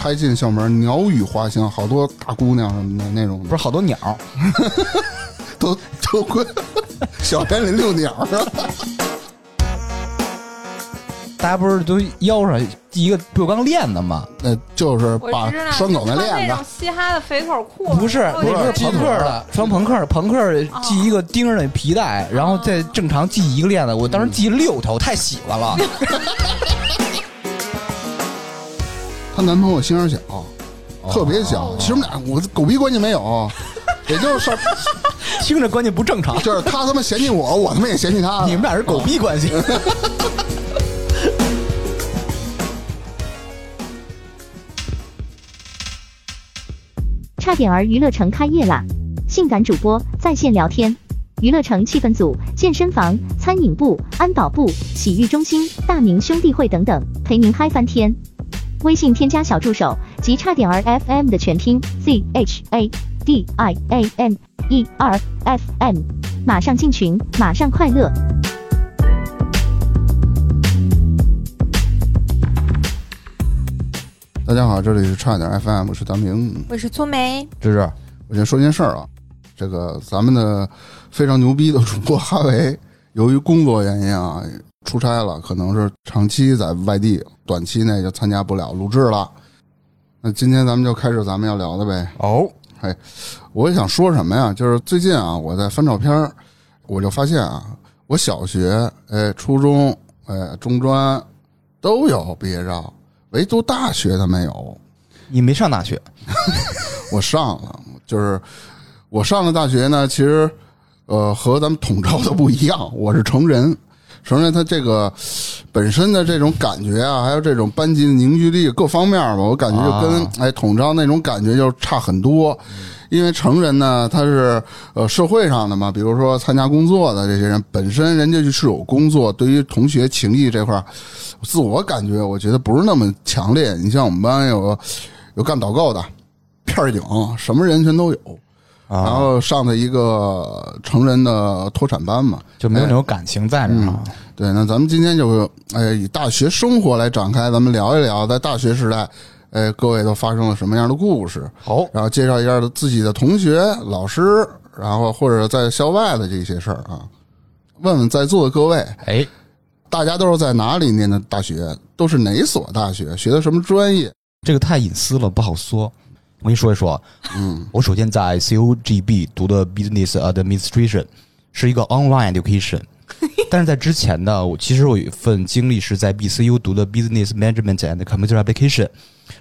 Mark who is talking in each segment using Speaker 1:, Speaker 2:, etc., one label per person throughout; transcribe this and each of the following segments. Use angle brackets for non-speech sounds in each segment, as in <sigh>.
Speaker 1: 拍进校门，鸟语花香，好多大姑娘什么的那种
Speaker 2: 不是好多鸟，<laughs>
Speaker 1: 都都归 <laughs> 小园里遛鸟啊。
Speaker 2: 大家不是都腰上系一个不锈钢链子吗？
Speaker 1: 那就是把，拴狗那链子，
Speaker 3: 嘻哈的肥腿裤，
Speaker 2: 不是，
Speaker 3: 然后
Speaker 2: 那是朋克的，穿朋克，朋克系一个钉儿的皮带，然后再正常系一个链子。我当时系六条，我太喜欢了。<laughs>
Speaker 1: 她男朋友心眼小，特别小。其实我们俩我狗逼关系没有，<laughs> 也就是上 <laughs>
Speaker 2: 听着关系不正常，
Speaker 1: 就是他他妈嫌弃我，我他妈也嫌弃他。
Speaker 2: 你们俩是狗逼关系。<laughs>
Speaker 4: 差点儿娱乐城开业啦！性感主播在线聊天，娱乐城气氛组、健身房、餐饮部、安保部、洗浴中心、大明兄弟会等等，陪您嗨翻天。微信添加小助手及差点儿 FM 的全拼 Z H A D I A M E R F M，马上进群，马上快乐。
Speaker 1: 大家好，这里是差点 FM，我是大明。
Speaker 3: 我是粗梅，
Speaker 2: 芝芝，
Speaker 1: 我先说件事儿啊，这个咱们的非常牛逼的主播哈维，由于工作原因啊，出差了，可能是长期在外地，短期内就参加不了录制了。那今天咱们就开始咱们要聊的呗。
Speaker 2: 哦，嘿
Speaker 1: 我想说什么呀？就是最近啊，我在翻照片儿，我就发现啊，我小学、哎初中、哎中专都有毕业照，唯独大学的没有。
Speaker 2: 你没上大学，<laughs>
Speaker 1: 我上了，就是我上的大学呢，其实呃和咱们统招的不一样，我是成人，成人他这个本身的这种感觉啊，还有这种班级的凝聚力各方面吧，我感觉就跟、哎统招那种感觉就差很多。因为成人呢，他是呃社会上的嘛，比如说参加工作的这些人，本身人家就是有工作，对于同学情谊这块儿，自我感觉我觉得不是那么强烈。你像我们班有有干导购的，片儿警，什么人全都有。然
Speaker 2: 啊，
Speaker 1: 后上的一个成人的脱产班嘛，
Speaker 2: 就没有那种感情在那儿啊。
Speaker 1: 对，那咱们今天就哎以大学生活来展开，咱们聊一聊在大学时代，哎各位都发生了什么样的故事，
Speaker 2: 好，
Speaker 1: 然后介绍一下自己的同学、老师，然后或者在校外的这些事儿啊。问问在座的各位，
Speaker 2: 哎，
Speaker 1: 大家都是在哪里念的大学？都是哪所大学？学的什么专业？
Speaker 2: 这个太隐私了，不好说。我跟你说一说，
Speaker 1: 嗯，
Speaker 2: 我首先在 COGB 读的 Business Administration，是一个 online education。但是在之前呢，我其实我有一份经历是在 BCU 读的 Business Management and Computer Application，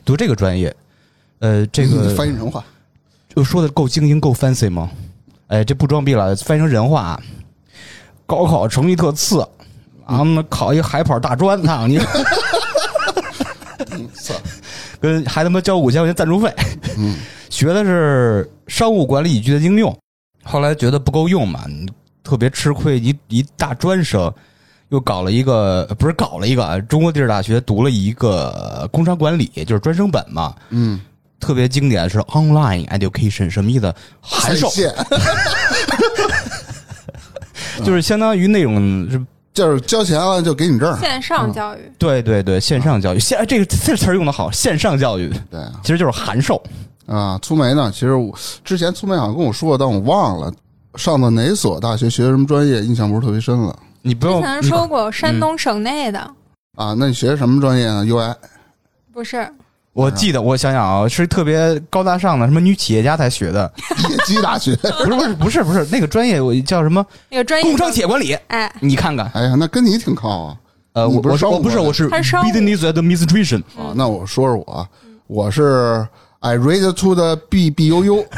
Speaker 2: 读这个专业。呃，这个
Speaker 1: 翻译成话，
Speaker 2: 就说的够精英够 fancy 吗？哎，这不装逼了，翻译成人话，高考成绩特次，然后呢考一个海跑大专，操你！
Speaker 1: 操，
Speaker 2: 跟还他妈交五千块钱赞助费，
Speaker 1: 嗯，<laughs>
Speaker 2: 学的是商务管理与具体应用，后来觉得不够用嘛，特别吃亏，一一大专生，又搞了一个不是搞了一个啊中国地质大学读了一个工商管理，就是专升本嘛，
Speaker 1: 嗯，
Speaker 2: 特别经典是 online education，什么意思？函授。<laughs> 就是相当于那种是，
Speaker 1: 就是交钱了就给你证儿，
Speaker 3: 线上教育，
Speaker 2: 对对对，线上教育，线这个这词儿用的好，线上教育
Speaker 1: 对啊。
Speaker 2: 其实就是函授。
Speaker 1: 啊，粗梅呢？其实我之前粗梅好像跟我说，但我忘了上的哪所大学，学的什么专业，印象不是特别深了
Speaker 2: 你不用之
Speaker 3: 前说过山东省内的，
Speaker 1: 啊。那你学什么专业呢？UI
Speaker 3: 不是
Speaker 2: 我记得，我想想啊，是特别高大上的，什么女企业家才学的，
Speaker 1: 野鸡大学。<laughs>
Speaker 2: 不是不是不是不是那个专业，我叫什么
Speaker 3: 那个专业
Speaker 2: 工商企业管理？
Speaker 3: 哎，
Speaker 2: 你看看，
Speaker 1: 哎呀，那跟你挺靠啊。
Speaker 2: 呃，
Speaker 1: 我不是
Speaker 2: 我不是我是 business administration，
Speaker 1: 啊，那我说说我啊，我是 I read to the B B U U。<laughs>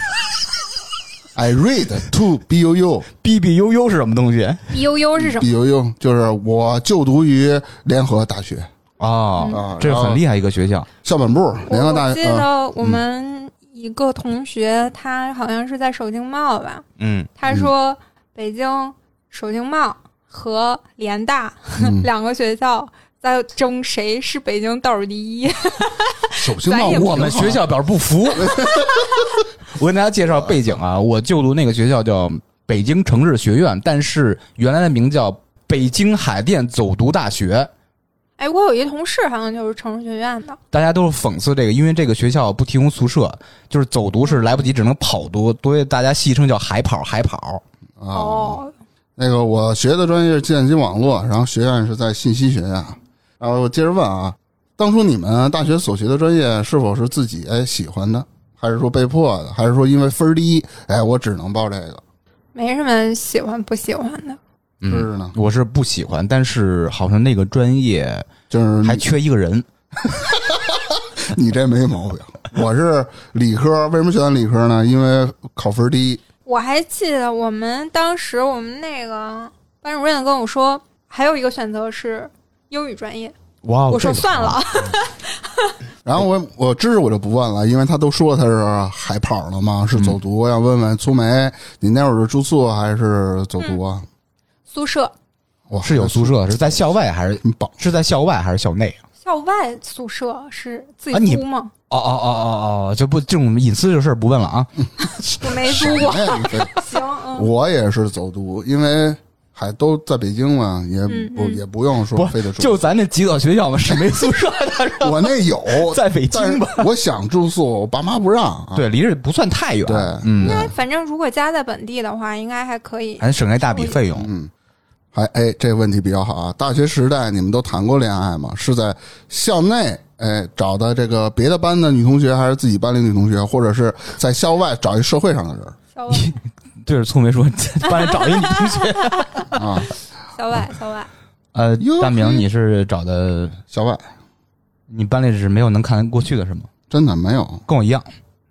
Speaker 1: I read to B U U
Speaker 2: B B U U 是什么东西
Speaker 3: B U U 是什么
Speaker 1: ？B U U，就是我就读于联合大学
Speaker 2: 啊？
Speaker 1: 啊，
Speaker 2: 这是很厉害一个学校，
Speaker 1: 校本部联合
Speaker 3: 我
Speaker 1: 大学。啊
Speaker 3: 我记得我们一个同学，他好像是在首经贸吧，
Speaker 2: 嗯，
Speaker 3: 他说北京首经贸和联大
Speaker 1: 嗯 <laughs>
Speaker 3: 两个学校在争谁是北京倒数第一。
Speaker 1: 首经贸 <laughs>
Speaker 2: 我们学校表示不服。<laughs> 我跟大家介绍背景啊，我就读那个学校叫北京城市学院，但是原来的名叫北京海淀走读大学。
Speaker 3: 哎，我有一同事好像就是城市学院的，
Speaker 2: 大家都是讽刺这个，因为这个学校不提供宿舍，就是走读是来不及，只能跑读，所以大家戏称叫海跑海跑。
Speaker 1: 啊，
Speaker 3: 哦，
Speaker 1: 那个我学的专业是计算机网络，然后学院是在信息学院。然后我接着问啊，当初你们大学所学的专业是否是自己哎喜欢的，还是说被迫的，还是说因为分儿低，哎我只能报这个？
Speaker 3: 没什么喜欢不喜欢的。
Speaker 1: 是呢，
Speaker 2: 我是不喜欢，但是好像那个专业
Speaker 1: 就是
Speaker 2: 还缺一个人。<laughs>
Speaker 1: 你这没毛病。我是理科，为什么选理科呢？因为考分低。
Speaker 3: 我还记得我们当时我们那个班主任跟我说，还有一个选择是英语专业。
Speaker 2: 哇，
Speaker 3: 我说
Speaker 2: 这个
Speaker 3: 算了，<laughs>
Speaker 1: 然后我我知识我就不问了，因为他都说他是海跑了嘛，是走读。我想问问苏梅，你那会儿是住宿还是走读啊？
Speaker 3: 宿舍、
Speaker 1: 我，
Speaker 2: 是有宿舍，是在校外还是
Speaker 1: 保。
Speaker 2: 是在校外还是校内？
Speaker 3: 校外宿舍是自己租吗？
Speaker 2: 哦哦哦哦哦，就不这种隐私的事儿不问了啊。<laughs>
Speaker 3: 我没租过。<laughs> 行，嗯，
Speaker 1: 我也是走读，因为还都在北京嘛，也不、
Speaker 3: 嗯嗯
Speaker 1: 也不用说非得住。
Speaker 2: 就咱那几所学校嘛，是没宿舍的，
Speaker 1: 我那有
Speaker 2: 在北京吧？
Speaker 1: 我想住宿，我爸妈不让啊。
Speaker 2: 对，离这不算太远。
Speaker 1: 对
Speaker 2: 嗯
Speaker 3: 应，该反正如果家在本地的话，应该还可以。
Speaker 2: 还省下一大笔费用。
Speaker 1: 嗯，还哎，这个问题比较好啊。大学时代你们都谈过恋爱吗？是在校内哎找的这个别的班的女同学，还是自己班里女同学，或者是在校外找一社会上的人
Speaker 3: 校外，
Speaker 2: 对着聪明说，班里找一女同学。<laughs>
Speaker 1: 啊？
Speaker 3: 校外，校外。
Speaker 2: 呃，大明，你是找的
Speaker 1: 校外
Speaker 2: 你班里是没有能看得过去的是吗？
Speaker 1: 真的没有，
Speaker 2: 跟我一样，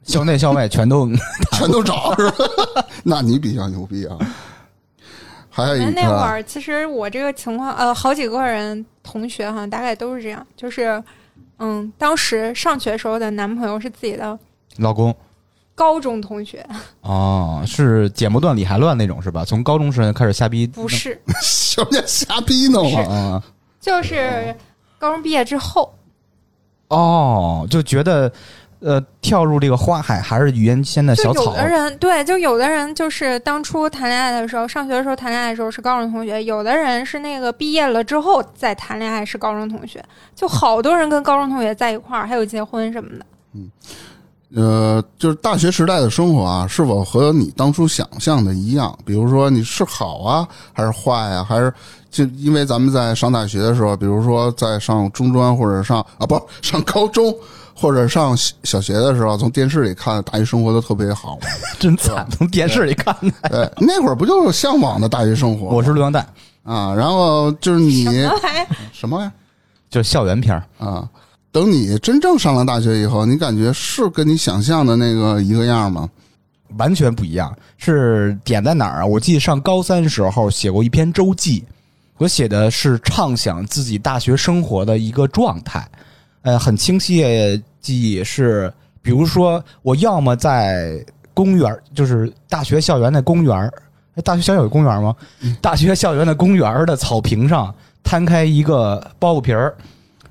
Speaker 2: 校内校外全都 <laughs>
Speaker 1: 全都找是吧？<laughs> 那你比较牛逼啊。还有一个。
Speaker 3: 那会儿其实我这个情况，呃，好几个人同学哈，大概都是这样，就是，嗯，当时上学时候的男朋友是自己的
Speaker 2: 老公。
Speaker 3: 高中同学，
Speaker 2: 哦，是剪不断理还乱那种是吧？从高中时开始瞎逼，
Speaker 3: 不是，
Speaker 1: 什么叫瞎逼弄啊？
Speaker 2: 啊？
Speaker 3: 就是高中毕业之后，
Speaker 2: 哦，就觉得呃，跳入这个花海还是语言间的
Speaker 3: 有
Speaker 2: 小草有
Speaker 3: 的人对，就有的人就是当初谈恋爱的时候，上学的时候谈恋爱的时候是高中同学，有的人是那个毕业了之后再谈恋爱是高中同学，就好多人跟高中同学在一块儿，还有结婚什么的。
Speaker 1: 嗯呃，就是大学时代的生活啊，是否和你当初想象的一样？比如说你是好啊，还是坏啊，还是就因为咱们在上大学的时候，比如说在上中专或者上啊不上高中或者上小小学的时候，从电视里看大学生活都特别好。<laughs>
Speaker 2: 真惨，从电视里看的。
Speaker 1: 对，那会儿不就是向往的大学生活？
Speaker 2: 我是录像带，
Speaker 1: 啊，然后就是你
Speaker 3: 什么玩意儿？
Speaker 2: 就是校园片。
Speaker 1: 啊，等你真正上了大学以后，你感觉是跟你想象的那个一个样吗？
Speaker 2: 完全不一样，是点在哪儿啊？我记得上高三时候写过一篇周记，我写的是畅想自己大学生活的一个状态，呃，很清晰的记忆是，比如说我要么在公园，就是大学校园的公园大学校园有公园吗？大学校园的公园的草坪上摊开一个包袱皮儿，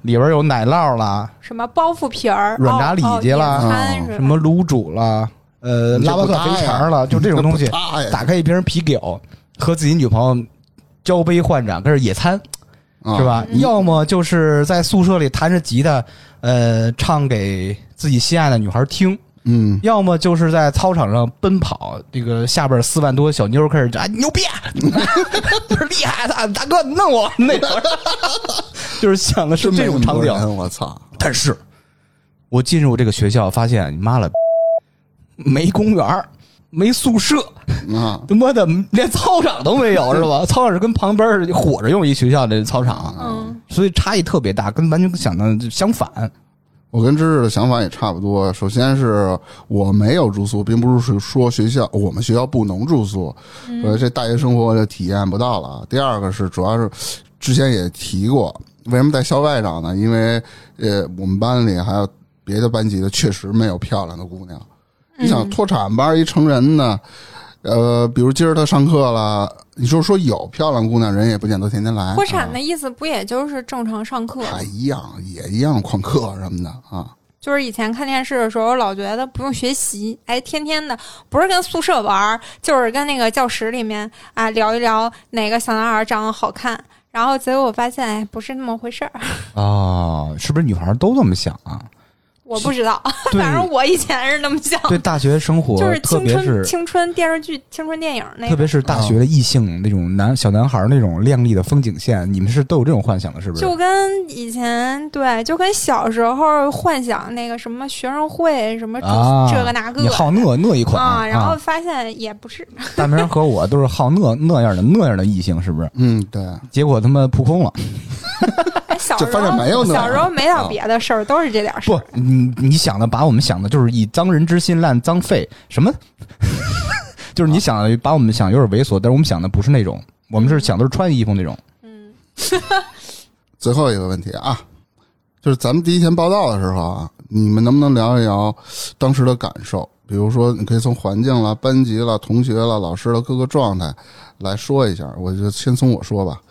Speaker 2: 里边有奶酪啦，
Speaker 3: 什么包袱皮儿、
Speaker 2: 软炸里脊啦什么卤煮啦，呃，腊八蒜肥肠啦，就这种东西打开一瓶啤酒，和自己女朋友交杯换盏，开始野餐，
Speaker 1: 啊
Speaker 2: 是吧？
Speaker 3: 嗯。
Speaker 2: 要么就是在宿舍里弹着吉他，呃，唱给自己心爱的女孩听；
Speaker 1: 嗯，
Speaker 2: 要么就是在操场上奔跑，这个下边四万多小妞开始啊牛逼，<laughs> 就是厉害，大大哥你弄我那会儿，就是想的是这种场景。
Speaker 1: 我操！
Speaker 2: 但是，我进入这个学校，发现你妈了，没公园儿没宿舍，
Speaker 1: 啊，
Speaker 2: 他妈的连操场都没有 <laughs> 是吧？操场是跟旁边儿火着用一学校的操场，
Speaker 3: 嗯，
Speaker 2: 所以差异特别大，跟完全想的相反。
Speaker 1: 我跟芝芝的想法也差不多。首先是我没有住宿，并不是说学校我们学校不能住宿，呃，这大学生活我就体验不到了。第二个是主要是之前也提过，为什么在校外找呢？因为呃，我们班里还有别的班级的，确实没有漂亮的姑娘。你想脱产吧一成人呢，呃，比如今儿他上课了，你说说有漂亮姑娘，人也不见得天天来。
Speaker 3: 脱产
Speaker 1: 啊
Speaker 3: 的意思不也就是正常上课吗？
Speaker 1: 还一样，也一样旷课什么的啊。
Speaker 3: 就是以前看电视的时候，老觉得不用学习，哎，天天的不是跟宿舍玩，就是跟那个教室里面啊聊一聊哪个小男孩长得好看，然后结果我发现，哎，不是那么回事儿。<laughs>
Speaker 2: 啊，是不是女孩都这么想啊？
Speaker 3: 我不知道，<laughs> 反正我以前是那么想。
Speaker 2: 对大学生活，
Speaker 3: 就是青
Speaker 2: 特别是
Speaker 3: 春青春电视剧、青春电影那个，
Speaker 2: 特别是大学的异性那种男小男孩那种靓丽的风景线，你们是都有这种幻想的，是不是？
Speaker 3: 就跟以前对，就跟小时候幻想那个什么学生会什么
Speaker 2: 啊，
Speaker 3: 这个那个，
Speaker 2: 你好那那一款
Speaker 3: 啊，然后发现也不是。<laughs>
Speaker 2: 大明和我都是好那那样的那样的异性，是不是？
Speaker 1: 嗯，对，
Speaker 2: 结果他妈扑空了。<laughs>
Speaker 3: 哎，小时候
Speaker 1: 没有那
Speaker 3: 小时候没到别的事儿，都是这点事儿不。，
Speaker 2: 你你想的把我们想的就是以脏人之心烂脏肺，什么？<laughs> 就是你想的把我们想有点猥琐，但是我们想的不是那种，我们是想的是穿衣服那种。
Speaker 3: 嗯，<laughs>
Speaker 1: 最后一个问题啊，就是咱们第一天报道的时候啊，你们能不能聊一聊当时的感受？比如说，你可以从环境了、班级了、同学了、老师的各个状态来说一下。我就先从我说吧。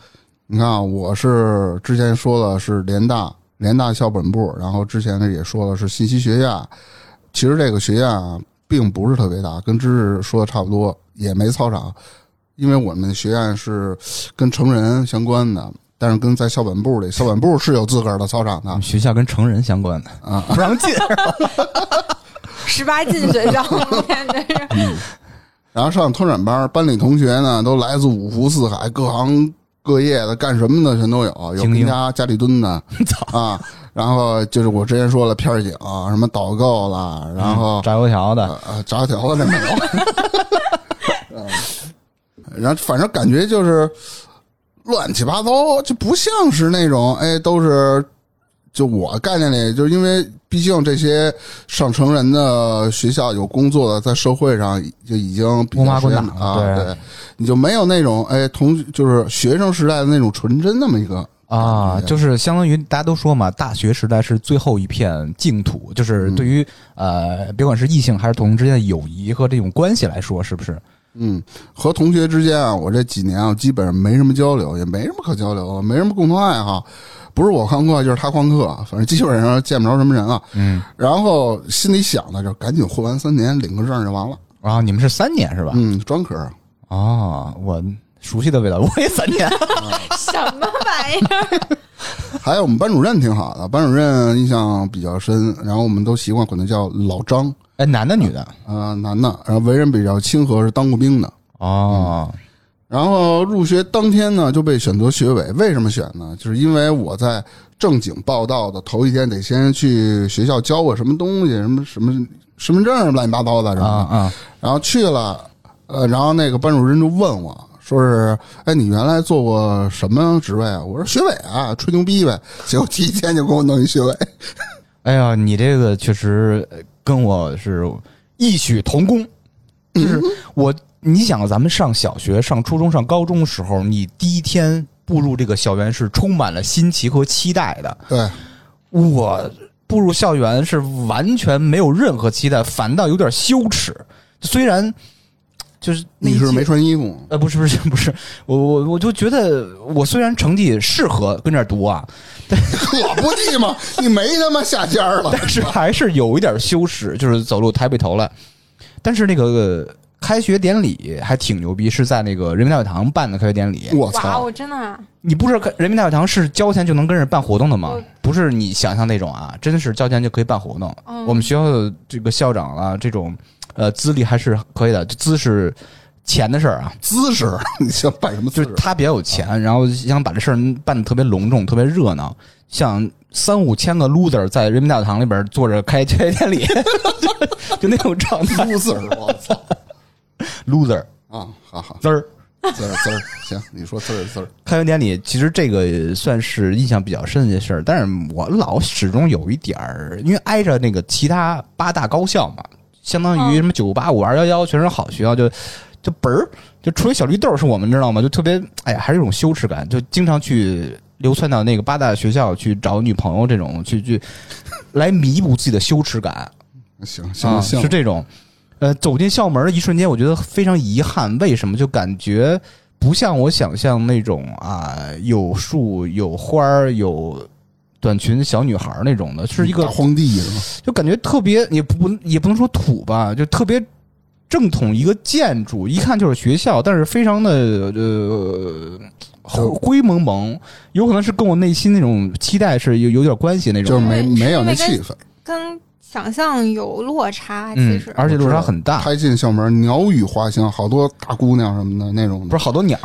Speaker 1: 你看啊，我是之前说的是联大联大校本部，然后之前呢也说了是信息学院。其实这个学院啊，并不是特别大，跟知识说的差不多，也没操场，因为我们学院是跟成人相关的。但是跟在校本部里，校本部是有自个儿的操场的
Speaker 2: 学校跟成人相关的
Speaker 1: 啊，
Speaker 2: 不让进。<laughs>
Speaker 3: 十八禁学校，感觉是。
Speaker 1: 然后上拓展班，班里同学呢都来自五湖四海，各行各业的，干什么的全都有，有
Speaker 2: 精英
Speaker 1: 跟家家里蹲的 <laughs> 啊。然后就是我之前说了片儿警，什么导购啦，然后
Speaker 2: 炸油条的，
Speaker 1: 呃炸油条的那没有。<laughs> 嗯然后反正感觉就是乱七八糟，就不像是那种哎，都是就我概念里，就是因为毕竟这些上成人的学校有工作的，在社会上就已经比
Speaker 2: 摸麻滚
Speaker 1: 较时间
Speaker 2: 打
Speaker 1: 啊，
Speaker 2: 对
Speaker 1: 对，你就没有那种哎同就是学生时代的那种纯真那么一个
Speaker 2: 啊，就是相当于大家都说嘛，大学时代是最后一片净土，就是对于、呃，别管是异性还是同性之间的友谊和这种关系来说，是不是？
Speaker 1: 嗯，和同学之间啊，我这几年啊，基本上没什么交流，也没什么可交流的，没什么共同爱好，不是我旷课就是他旷课，反正基本上见不着什么人了。
Speaker 2: 嗯，
Speaker 1: 然后心里想的就赶紧混完三年，领个证就完了。
Speaker 2: 然后你们是三年是吧？
Speaker 1: 嗯，专科。
Speaker 2: 哦，我熟悉的味道，我也三年。<laughs>
Speaker 3: 什么玩意儿？
Speaker 1: 还有我们班主任挺好的，班主任印象比较深，然后我们都习惯管他叫老张，
Speaker 2: 哎，男的女的？
Speaker 1: 呃，男的，然后为人比较亲和，是当过兵的。
Speaker 2: 哦，
Speaker 1: 然后入学当天呢就被选择学委，为什么选呢？就是因为我在正经报道的头一天得先去学校交个什么东西，什么什么身份证乱七八糟的。
Speaker 2: 啊啊，
Speaker 1: 然后去了，呃，然后那个班主任就问我说是，哎，你原来做过什么职位啊？我说学委啊，吹牛逼呗。结果第一天就给我弄一学委，<laughs>
Speaker 2: 哎呀，你这个确实呃跟我是异曲同工，就是我，你想咱们上小学、上初中、上高中的时候，你第一天步入这个校园是充满了新奇和期待的。
Speaker 1: 对，
Speaker 2: 我步入校园是完全没有任何期待，反倒有点羞耻。虽然就是那
Speaker 1: 你是没穿衣服吗？
Speaker 2: 呃，不是不是 <laughs> 不是，我我我就觉得我虽然成绩适合跟这儿读啊，<laughs>
Speaker 1: 可不地嘛，你没他妈下家了。
Speaker 2: 但是还是有一点羞耻，就是走路抬不起头来。但是那个、呃开学典礼还挺牛逼，是在那个人民大会堂办的开学典礼。
Speaker 1: 我
Speaker 3: 哇，
Speaker 1: 操！
Speaker 3: 我真的啊
Speaker 2: 你不是人民大会堂是交钱就能跟着办活动的吗
Speaker 3: 我？
Speaker 2: 不是你想象那种啊，真的是交钱就可以办活动。
Speaker 3: 嗯
Speaker 2: 我们学校的这个校长啊，这种呃资历还是可以的，资是钱的事儿啊。
Speaker 1: 姿势，<laughs> 你想办什么姿势？
Speaker 2: 就是他比较有钱，然后想把这事儿办得特别隆重、特别热闹，像三五千个 loser 在人民大会堂里边坐着开开典礼，就 <laughs> 就那种状态。
Speaker 1: 姿势，我操
Speaker 2: ！loser
Speaker 1: 啊，好好，
Speaker 2: 滋儿，
Speaker 1: 滋儿滋儿，行，你说滋儿滋儿。
Speaker 2: 开学典礼，其实这个算是印象比较深的事儿，但是我老始终有一点儿，因为挨着那个其他八大高校嘛，相当于什么九八五二幺幺全是好学校，就就嘣儿就除了小绿豆是我们知道吗？就特别哎呀，还是一种羞耻感，就经常去流窜到那个八大学校去找女朋友这种，去去来弥补自己的羞耻感。
Speaker 1: 行
Speaker 2: 啊，
Speaker 1: 行行，
Speaker 2: 是这种。呃，走进校门的一瞬间，我觉得非常遗憾。为什么？就感觉不像我想象那种啊，有树、有花儿、有短裙小女孩那种的，是一个
Speaker 1: 荒地是吗？
Speaker 2: 就感觉特别，也不也不能说土吧，就特别正统一个建筑，一看就是学校，但是非常的呃灰蒙蒙，有可能是跟我内心那种期待是有有点关系那种，
Speaker 1: 就是没没有那气氛。
Speaker 3: 跟想象有落差，其
Speaker 2: 嗯
Speaker 3: 实，
Speaker 2: 而且落差很大。
Speaker 1: 开进校门，鸟语花香，好多大姑娘什么的那种的，
Speaker 2: 不是好多鸟，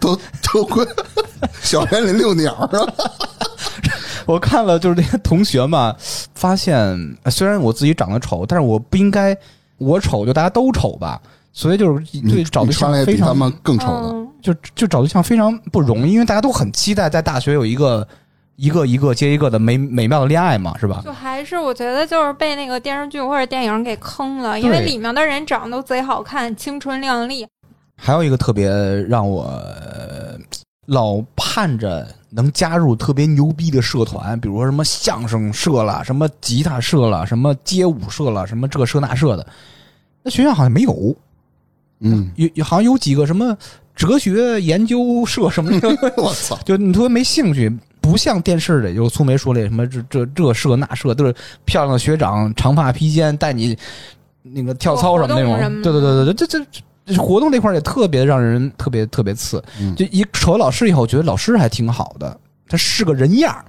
Speaker 1: 都都快小园里遛鸟啊。
Speaker 2: 我看了就是那些同学嘛，发现呃虽然我自己长得丑，但是我不应该我丑就大家都丑吧，所以就是对
Speaker 1: 你
Speaker 2: 找对象非常
Speaker 1: 比他们更丑的，
Speaker 3: 嗯，
Speaker 2: 就就找对象非常不容易，因为大家都很期待在大学有一个一个一个接一个的美美妙的恋爱嘛，是吧？
Speaker 3: 就还是我觉得就是被那个电视剧或者电影给坑了，因为里面的人长得都贼好看，青春靓丽。
Speaker 2: 还有一个特别让我呃老盼着能加入特别牛逼的社团，比如说什么相声社啦、什么吉他社啦、什么街舞社啦、什么这社那社的，那学校好像没有，
Speaker 1: 嗯，
Speaker 2: 有有好像有几个什么哲学研究社什么的，<laughs>
Speaker 1: 我操，
Speaker 2: 就你特别没兴趣。不像电视里就苏梅说的什么这这这社那社，都是漂亮的学长长发披肩带你那个跳操什么那种。对对对对，这这这活动这块儿也特别让人特别特别次。
Speaker 1: 嗯
Speaker 2: 就一瞅老师以后，觉得老师还挺好的，他是个人样儿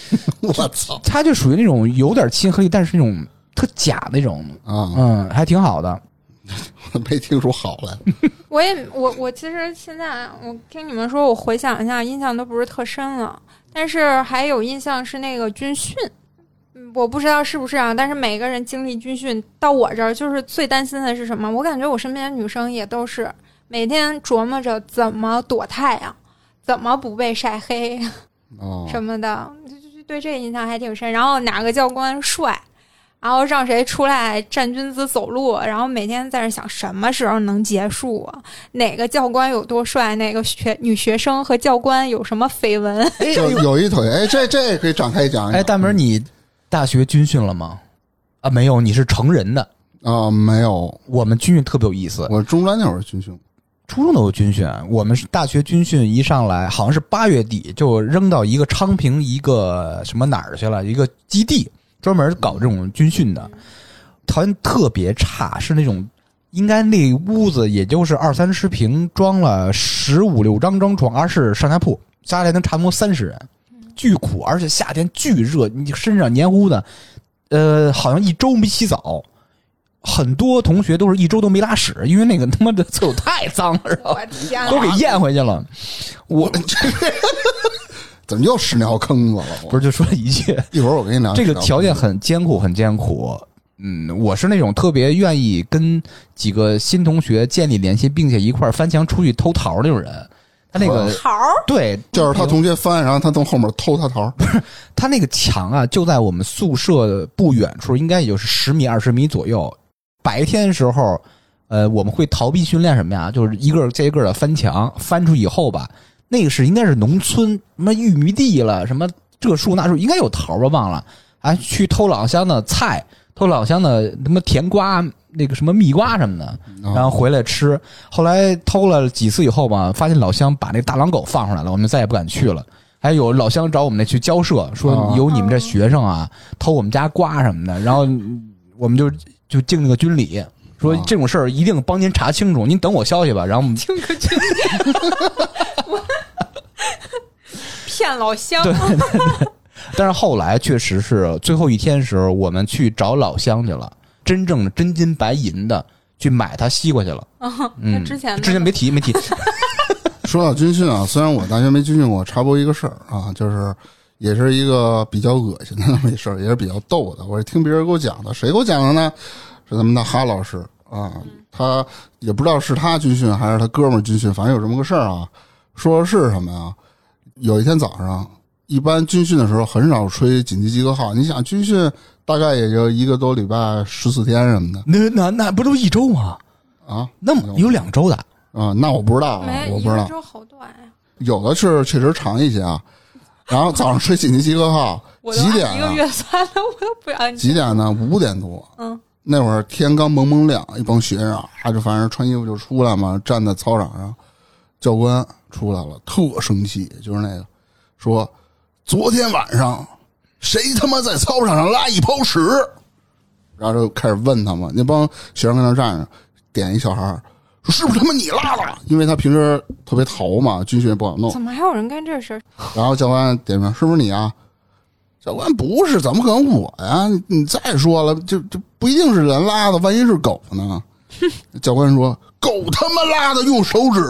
Speaker 2: <laughs>
Speaker 1: 我操
Speaker 2: 他就属于那种有点亲和力，但是那种特假那种，
Speaker 1: 啊！
Speaker 2: 嗯，还挺好的。<laughs>
Speaker 1: 没听出好来，
Speaker 3: 我也我我其实现在我听你们说，我回想一下，印象都不是特深了，但是还有印象是那个军训。嗯，我不知道是不是啊，但是每个人经历军训到我这儿，就是最担心的是什么？我感觉我身边的女生也都是每天琢磨着怎么躲太阳，怎么不被晒黑
Speaker 1: 哦，
Speaker 3: 什么的，就就就对这个印象还挺深。然后哪个教官帅，然后让谁出来站军姿走路，然后每天在那想什么时候能结束啊？哪个教官有多帅？哪个学女学生和教官有什么绯闻？
Speaker 1: 就有一腿，哎，这这可以展开讲一讲。
Speaker 2: 哎，大门，你大学军训了吗？啊，没有，你是成人的。
Speaker 1: 啊，没有，
Speaker 2: 我们军训特别有意思，
Speaker 1: 我中专那会儿军训，
Speaker 2: 初中都有军训，我们是大学军训一上来，好像是八月底就扔到一个昌平一个什么哪儿去了，一个基地，专门搞这种军训的，条件特别差，是那种应该那屋子也就是二三十平，装了十五六张张床，而是上下铺，加起来能差不多三十人，巨苦，而且夏天巨热，你身上黏糊的，呃，好像一周没洗澡。很多同学都是一周都没拉屎，因为那个他妈的厕所太脏了，知道吧
Speaker 3: 我天
Speaker 2: 都给咽回去了。我 <laughs>
Speaker 1: 怎么又屎尿坑子了？
Speaker 2: 不是就说一句，
Speaker 1: 一会儿我跟你聊
Speaker 2: 这个条件很艰苦，很艰苦。嗯，我是那种特别愿意跟几个新同学建立联系，并且一块儿翻墙出去偷桃那种人。他那个
Speaker 3: 桃儿
Speaker 2: 对，
Speaker 1: 就是他同学翻，然后他从后面偷他桃儿。
Speaker 2: 不是，他那个墙啊，就在我们宿舍不远处，应该也就是十米、二十米左右。白天的时候，呃，我们会逃避训练什么呀？就是一个接一个的翻墙，翻出以后吧，那个是应该是农村什么玉米地了，什么这树那树，应该有桃吧？忘了，啊，去偷老乡的菜，偷老乡的什么甜瓜，那个什么蜜瓜什么的，
Speaker 1: 啊
Speaker 2: 然后回来吃。后来偷了几次以后吧，发现老乡把那大狼狗放出来了，我们再也不敢去了。还有老乡找我们那去交涉，说
Speaker 1: 啊
Speaker 2: 有你们这学生啊偷我们家瓜什么的，然后我们就就敬那个军礼，说
Speaker 1: 啊
Speaker 2: 这种事儿一定帮您查清楚，您等我消息吧。然后我们
Speaker 3: 听个军 <laughs> 骗老乡，
Speaker 2: 对但是后来确实是最后一天的时候，我们去找老乡去了，真正的真金白银的去买他西瓜去了。
Speaker 3: 那
Speaker 2: 嗯，
Speaker 3: 之前
Speaker 2: 之前没提没提，<laughs>
Speaker 1: 说到军训啊，虽然我大学没军训过，插播一个事儿啊，就是也是一个比较恶心的那么一事儿，也是比较逗的。我是听别人给我讲的，谁给我讲的呢？是咱们的哈老师啊，他也不知道是他军训还是他哥们儿军训，反正有这么个事儿啊。说是什么呀？有一天早上，一般军训的时候很少吹紧急集合号，你想军训大概也就一个多礼拜十四天什么的
Speaker 2: 那那那不都一周吗？
Speaker 1: 啊
Speaker 2: 那么有两周的，
Speaker 1: 啊，那我不知道啊，我不知道
Speaker 3: 一。周好短呀。
Speaker 1: 有的是确实长一些啊。然后早上吹紧急集合号，<laughs> 几点啊？
Speaker 3: 一个月算了，我都不让你
Speaker 1: 几点呢？五点多。
Speaker 3: 嗯，
Speaker 1: 那会儿天刚蒙蒙亮，一帮学生啊，就反正穿衣服就出来嘛，站在操场上。教官出来了，特生气，就是那个说，昨天晚上谁他妈在操场上拉一泡屎？然后就开始问他们，那帮学生跟那站着，点一小孩儿说是不是他妈你拉的？因为他平时特别淘嘛，军训也不好弄。
Speaker 3: 怎么还有人干这事儿？
Speaker 1: 然后教官点名，是不是你啊？教官不是，怎么可能我呀？你你再说了，就就不一定是人拉的，万一是狗呢？<laughs> 教官说狗他妈拉的，用手指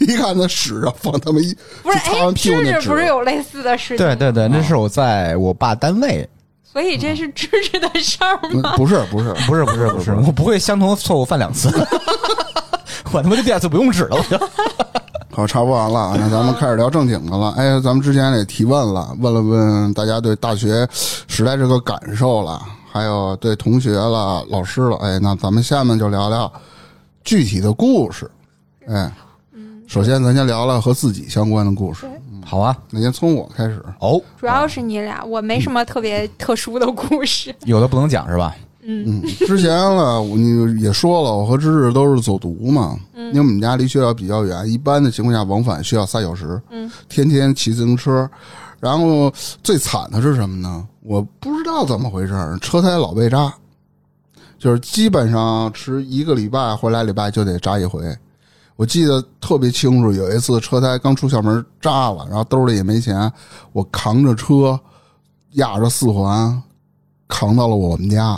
Speaker 1: 一看那屎啊，放他妈一
Speaker 3: 不是，哎
Speaker 1: 就擦完，屁股
Speaker 3: 芝
Speaker 1: 那纸
Speaker 3: 芝不是有类似的事情？
Speaker 2: 对对对，那是我在我爸单位，
Speaker 3: 所以这是知识的事儿
Speaker 1: 嗯
Speaker 3: 吗？
Speaker 1: 不是不是，
Speaker 2: 不是不是不是，我不会相同的错误犯两次，<laughs> 我他妈就第二次不用纸了，我就。<laughs>
Speaker 1: 好，插播完了，那咱们开始聊正经的了。哎，咱们之前也提问了，问了问大家对大学时代这个感受了，还有对同学了、老师了。哎，那咱们下面就聊聊具体的故事。哎，首先咱先聊聊和自己相关的故事。
Speaker 2: 好啊，
Speaker 1: 那先从我开始。
Speaker 2: 哦，
Speaker 3: 主要是你俩，我没什么特别特殊的故事。<laughs>
Speaker 2: 有的不能讲是吧？
Speaker 1: 嗯，之前了，你也说了，我和芝芝都是走读嘛，因为我们家离学校比较远，一般的情况下往返需要仨小时，
Speaker 3: 嗯，
Speaker 1: 天天骑自行车。然后最惨的是什么呢？我不知道怎么回事，车胎老被扎，就是基本上持一个礼拜或俩礼拜就得扎一回。我记得特别清楚，有一次车胎刚出校门扎了，然后兜里也没钱，我扛着车，压着四环，扛到了我们家，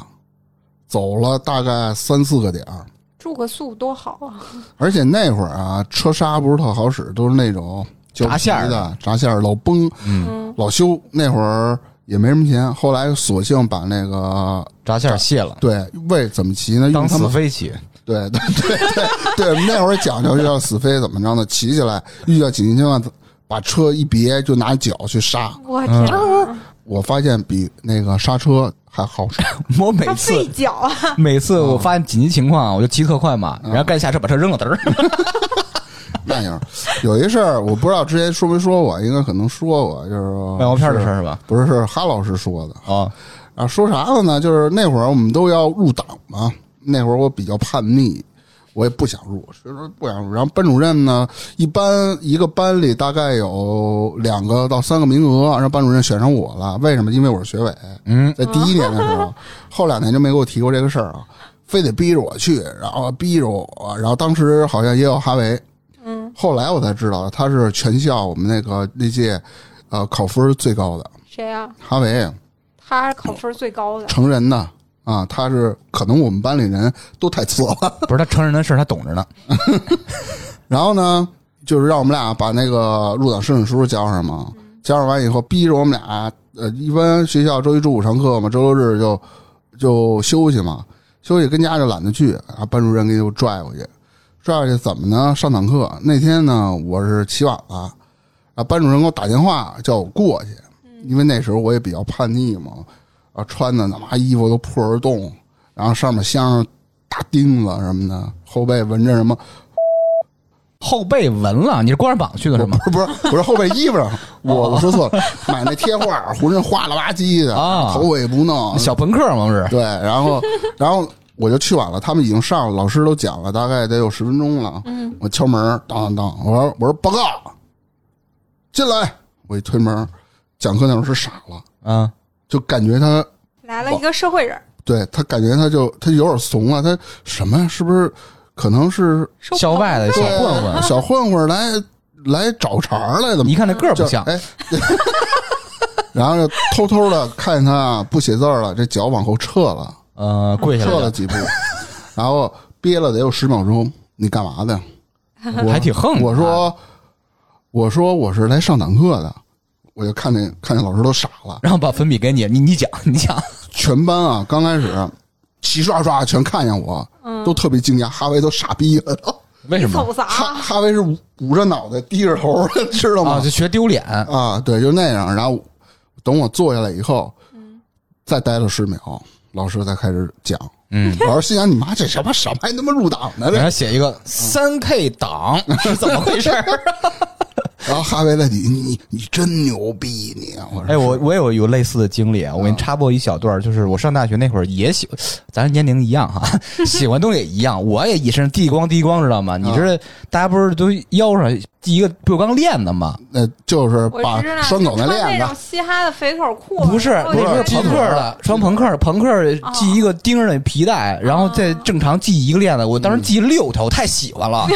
Speaker 1: 走了大概三四个点儿。
Speaker 3: 住个宿多好啊！
Speaker 1: 而且那会儿啊，车刹不是特好使，都是那种胶皮
Speaker 2: 闸线儿
Speaker 1: 的闸线儿老崩，
Speaker 3: 嗯，
Speaker 1: 老修。那会儿也没什么钱，后来索性把那个
Speaker 2: 闸线卸了，
Speaker 1: 对为怎么骑呢？用
Speaker 2: 当死
Speaker 1: 他们
Speaker 2: 飞骑，
Speaker 1: 对对对对对，那会儿讲究要死飞怎么着呢？骑起来遇到紧急情况，把车一别就拿脚去刹。
Speaker 3: 我天哪，
Speaker 1: 我发现比那个刹车还好使。<laughs>
Speaker 2: 我每次
Speaker 3: 费脚啊！
Speaker 2: 每次我发现紧急情况，我就骑特快嘛，然后该下车把车扔了，嘚儿。<laughs>
Speaker 1: 那样有一事儿，我不知道之前说没说过，应该可能说过，就是
Speaker 2: 卖毛片的事儿是吧？
Speaker 1: 不是是哈老师说的。
Speaker 2: 啊，
Speaker 1: 啊，说啥了呢？就是那会儿我们都要入党嘛，那会儿我比较叛逆，我也不想入，所以说不想入。然后班主任呢，一般一个班里大概有两个到三个名额，让班主任选上我了。为什么？因为我是学委，
Speaker 2: 嗯，
Speaker 1: 在第一年的时候，后两年就没给我提过这个事儿啊，非得逼着我去，然后逼着我，然后当时好像也有哈维，
Speaker 3: 嗯，
Speaker 1: 后来我才知道他是全校我们那个那届，呃，考分最高的
Speaker 3: 谁呀、
Speaker 1: 哈维。
Speaker 3: 他考分最高的。
Speaker 1: 成人的啊，他是可能我们班里人都太次了。<laughs>
Speaker 2: 不是他成人的事儿他懂着呢。<laughs>
Speaker 1: 然后呢，就是让我们俩把那个入党申请书交上嘛，交上完以后，逼着我们俩，呃，一般学校周一周五上课嘛，周六日就就休息嘛，休息跟家就懒得去，啊，班主任给我拽过去，拽下去怎么呢？上堂课那天呢，我是起晚了，啊，班主任给我打电话叫我过去，因为那时候我也比较叛逆嘛，啊，穿的他妈衣服都破着洞，然后上面镶上大钉子什么的，后背纹着什么。
Speaker 2: 后背纹了，你是光着膀去的是吗？
Speaker 1: 不是不是后背衣服上，我 <laughs> 我说错了，买那贴画，浑身花了吧唧的，
Speaker 2: 啊
Speaker 1: 头发也不弄，
Speaker 2: 小朋克嘛不是？
Speaker 1: 对，然后然后我就去晚了，他们已经上了，老师都讲了，大概得有十分钟了。
Speaker 3: 嗯，
Speaker 1: 我敲门，当当当，我说我说报告，进来。我一推门，讲课那老师傻了，
Speaker 2: 啊，
Speaker 1: 就感觉他
Speaker 3: 来了一个社会人，
Speaker 1: 对他感觉他就他有点怂了，他什么呀？是不是可能是
Speaker 2: 校外的小混混，
Speaker 1: 小混混来来找茬来的吗
Speaker 2: 你？一看这个儿不像，
Speaker 1: 就哎，<laughs> 然后就偷偷的看见他不写字了，这脚往后撤了，
Speaker 2: 呃，跪下来了，
Speaker 1: 撤了几步，然后憋了得有十秒钟。你干嘛的？<laughs> 我
Speaker 2: 还挺横的。
Speaker 1: 我说，我说我是来上党课的。我就看见看见老师都傻了，
Speaker 2: 然后把粉笔给你，你你讲，你讲，
Speaker 1: 全班啊，刚开始齐刷刷全看见我，
Speaker 3: 嗯
Speaker 1: 都特别惊讶，哈维都傻逼了都。
Speaker 2: 为什么？
Speaker 1: 哈哈维是捂捂着脑袋低着头，<laughs> 知道吗？
Speaker 2: 啊？就学丢脸，
Speaker 1: 啊，对，就那样。然后等我坐下来以后，再待了十秒，老师才开始讲。
Speaker 2: 嗯，
Speaker 1: 老师心想：你妈这什么什么还他妈入党呢？这
Speaker 2: 然后写一个三 K 党 <laughs> 是怎么回事儿？
Speaker 1: 然后哈维在底，你你你真牛逼你！我说
Speaker 2: 哎，我我有有类似的经历啊，我给你插播一小段，就是我上大学那会儿也喜，咱年龄一样哈，<laughs> 喜欢东西也一样，我也一身地光地光，知道吗？你知道大家不是都腰上系一个不锈钢链子吗？
Speaker 1: 那就是把，拴狗
Speaker 3: 那
Speaker 1: 链子，
Speaker 3: 那种嘻哈的肥口裤，
Speaker 2: 不是，不是朋克的，穿朋克，朋克系一个钉儿的皮带，然后再正常系一个链子，我当时系六条，太喜欢了。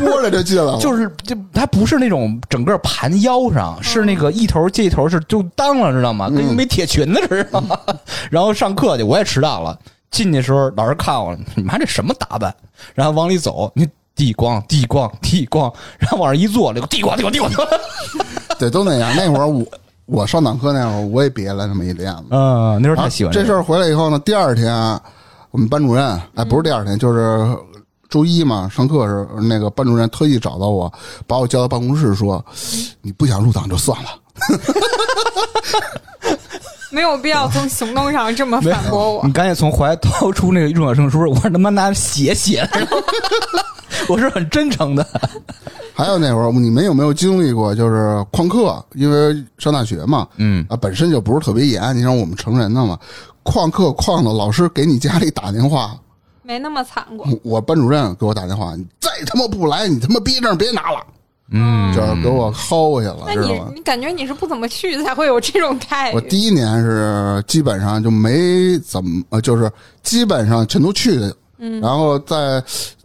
Speaker 1: 拖着就进来了。
Speaker 2: 就是就它不是那种整个盘腰上，是那个一头接一头是就当了，知道吗？跟没铁裙子似的。<laughs> 然后上课去，我也迟到了。进去的时候，老师看我，你妈这什么打扮？然后往里走，你地光地光地光，然后往上一坐，那个地光地光地光。<laughs>
Speaker 1: 对，都那样。那会儿我我上党课那会儿，我也别了那么一链子。
Speaker 2: 嗯，那时候太喜欢儿。
Speaker 1: 这事儿回来以后呢，第二天我们班主任，哎，不是第二天，就是周一嘛，上课时那个班主任特意找到我，把我叫到办公室说：“你不想入党就算了。<laughs>
Speaker 3: 没有必要从行动上这么反驳我
Speaker 2: 你。赶紧从怀掏出那个入党证书，我说他妈拿血写的，<laughs> 我是很真诚的。<laughs> ”
Speaker 1: 还有那会儿，你们有没有经历过，就是旷课？因为上大学嘛，
Speaker 2: 嗯
Speaker 1: 啊，本身就不是特别严。你像我们成人的嘛，旷课旷的，老师给你家里打电话，
Speaker 3: 没那么惨过，
Speaker 1: 我班主任给我打电话，你再他妈不来，你他妈毕业证别拿了，
Speaker 2: 嗯，
Speaker 1: 就是给我薅过去了，
Speaker 3: 那你
Speaker 1: 知道吧？
Speaker 3: 你感觉你是不怎么去才会有这种待遇？
Speaker 1: 我第一年是基本上就没怎么，呃，就是基本上全都去的，
Speaker 3: 嗯
Speaker 1: 然后在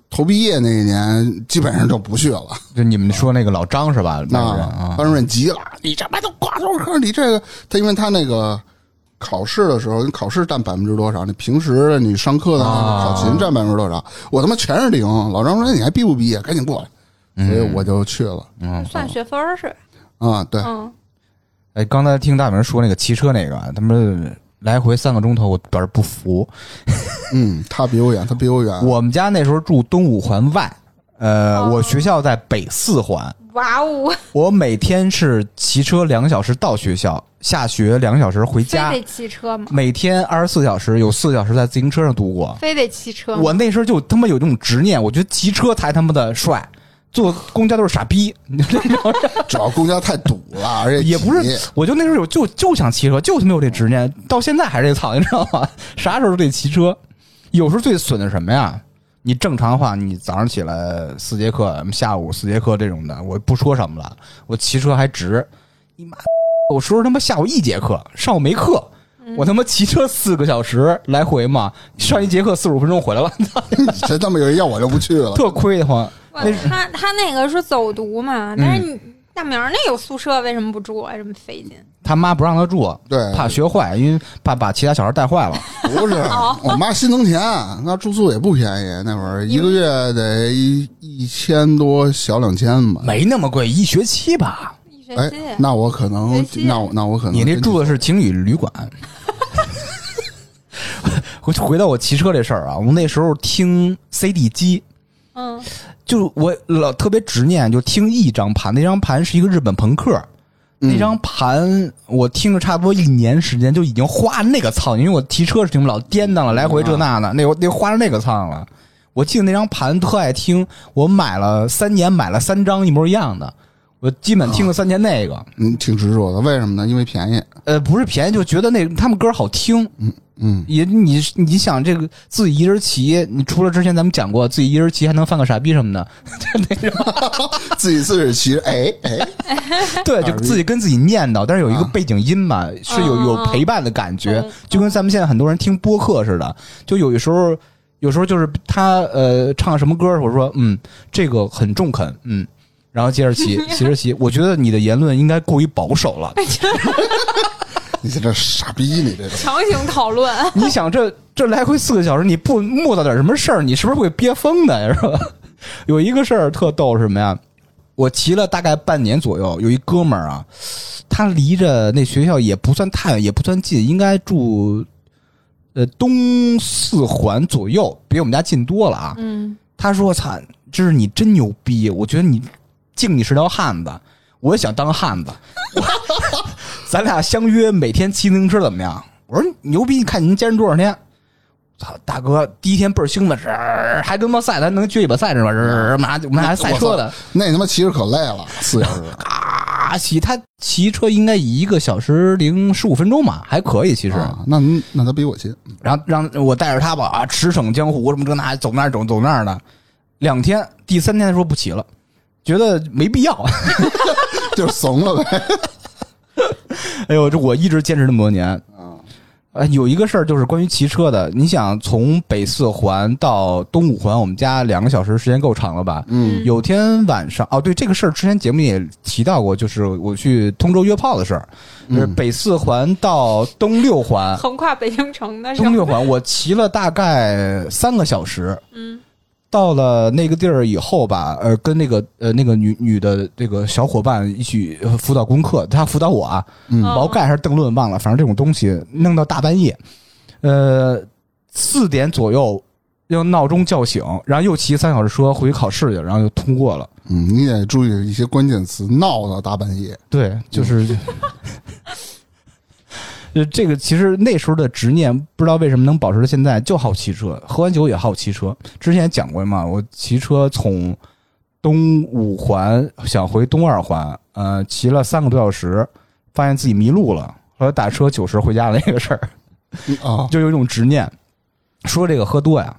Speaker 1: 头毕业那一年，基本上就不去了。<laughs>
Speaker 2: 就你们说那个老张是吧？班主任
Speaker 1: 那
Speaker 2: 啊
Speaker 1: 班主任急了，你这妈都挂多少科？你这个他因为他那个考试的时候，你考试占百分之多少？你平时你上课的那个考勤占百分之多少？我他妈全是零。老张说你还毕不毕业？赶紧过来。所以我就去了
Speaker 2: 嗯，
Speaker 3: 算学分儿是吧？
Speaker 1: 啊，对，
Speaker 3: 嗯，
Speaker 2: 哎，刚才听大明说那个骑车那个，他们来回三个钟头，我表示不服。
Speaker 1: 嗯，他比我远，他比我远。
Speaker 2: 我们家那时候住东五环外，呃，
Speaker 3: 哦
Speaker 2: 我学校在北四环，
Speaker 3: 哇哦，
Speaker 2: 我每天是骑车两个小时到学校，下学两个小时回家，
Speaker 3: 非得骑车吗？
Speaker 2: 每天二十四小时有四个小时在自行车上度过。
Speaker 3: 非得骑车吗？
Speaker 2: 我那时候就他妈有这种执念，我觉得骑车才他妈的帅，坐公交都是傻逼。你知道吗
Speaker 1: 主要公交太堵了，而且
Speaker 2: 也不是，我就那时候有就就想骑车，就他妈有这执念，到现在还是这操，你知道吗？<laughs> 啥时候都得骑车。有时候最损的什么呀？你正常的话，你早上起来四节课，下午四节课这种的，我不说什么了，我骑车还值。你妈，我说他妈下午一节课，上午没课，我他妈骑车四个小时来回嘛，上一节课四十五分钟回来了，<laughs>
Speaker 1: 真他妈有人要我就不去了。
Speaker 2: 特亏得慌。
Speaker 3: 哇他他那个是走读嘛，但是你大明儿那有宿舍，为什么不住啊？这么费劲？
Speaker 2: 他妈不让他住，
Speaker 1: 对
Speaker 2: 怕学坏，因为怕把其他小孩带坏了。<laughs>
Speaker 1: 不是，我妈心疼钱，那住宿也不便宜，那会儿一个月得一一千多，小两千吧。
Speaker 2: 没那么贵，一学期吧。
Speaker 1: 哎那我可能那我那我可能
Speaker 2: 你那住的是情侣旅馆。<laughs> 回回到我骑车这事儿啊，我那时候听 CD 机，
Speaker 3: 嗯，
Speaker 2: 就我老特别执念，就听一张盘，那张盘是一个日本朋克。
Speaker 1: 嗯
Speaker 2: 那张盘我听了差不多一年时间，就已经花那个苍蝇，因为我骑车是挺老颠当了，来回这那的，那我那花了那个苍蝇了。我记得那张盘特爱听，我买了三年，买了三张一模一样的，我基本听了三年那个。
Speaker 1: 嗯挺执着的，为什么呢？因为便宜。
Speaker 2: 呃，不是便宜，就觉得那他们歌好听。
Speaker 1: 嗯，
Speaker 2: 也你你想这个自己一人骑，你除了之前咱们讲过自己一人骑还能犯个傻逼什么的，<laughs> 那种
Speaker 1: 自己自己骑着，哎哎，<laughs>
Speaker 2: 对，就自己跟自己念叨，但是有一个
Speaker 1: 啊
Speaker 2: 背景音嘛，是有有陪伴的感觉
Speaker 3: 嗯，
Speaker 2: 就跟咱们现在很多人听播客似的，就有的时候有时候就是他呃唱什么歌，我说嗯这个很中肯，嗯。然后接着骑，骑着骑。我觉得你的言论应该过于保守了。<laughs>
Speaker 1: 你在这傻逼，你这个
Speaker 3: 强行讨论，<laughs>
Speaker 2: 你想这这来回四个小时，你不磨叨点什么事儿，你是不是会憋疯的？是吧？<laughs> 有一个事儿特逗，是什么呀？我骑了大概半年左右，有一哥们儿啊，他离着那学校也不算太远，也不算近，应该住呃东四环左右，比我们家近多了啊。
Speaker 3: 嗯，
Speaker 2: 他说：“操，这是你真牛逼！我觉得你敬你是条汉子，我也想当汉子。<laughs> 咱俩相约每天骑自行车怎么样？”我说：“牛逼！你看你能坚持多少天？”操，大哥第一天倍儿兴奋，是还跟他妈赛，咱能撅一把赛是吧？妈，我们还我们还赛车的，
Speaker 1: 那他妈骑着可累了，四小时。<laughs>
Speaker 2: 啊，骑他骑车应该一个小时零十五分钟吧，还可以其实。
Speaker 1: 啊那那他比我勤，
Speaker 2: 然后让我带着他吧啊，驰骋江湖什么这那，走那儿走走那儿的。两天，第三天说不骑了，觉得没必要。<laughs>
Speaker 1: 就是怂了呗。<laughs>
Speaker 2: 哎呦，这我一直坚持这么多年。
Speaker 1: 啊，
Speaker 2: 呃，有一个事儿就是关于骑车的。你想从北四环到东五环，我们家两个小时时间够长了吧？
Speaker 1: 嗯
Speaker 2: 有天晚上，哦，对这个事儿之前节目也提到过，就是我去通州约炮的事儿，就是北四环到东六环，
Speaker 3: 横跨北京城的是？
Speaker 2: 东六环我骑了大概三个小时。
Speaker 3: 嗯，
Speaker 2: 到了那个地儿以后吧，呃，跟那个呃那个女女的这个小伙伴一起呃辅导功课，她辅导我啊，
Speaker 1: 嗯
Speaker 2: 毛概还是邓论忘了，反正这种东西弄到大半夜，呃，四点左右用闹钟叫醒，然后又骑三小时车回去考试去，然后就通过了。
Speaker 1: 嗯，你得注意一些关键词，闹到大半夜。
Speaker 2: 对，就是。<laughs> 就这个，其实那时候的执念，不知道为什么能保持到现在，就好骑车，喝完酒也好骑车。之前讲过嘛，我骑车从东五环想回东二环，呃，骑了三个多小时，发现自己迷路了，后来打车九十回家的那个事儿，
Speaker 1: 啊，<laughs>
Speaker 2: 就有一种执念。说这个喝多呀，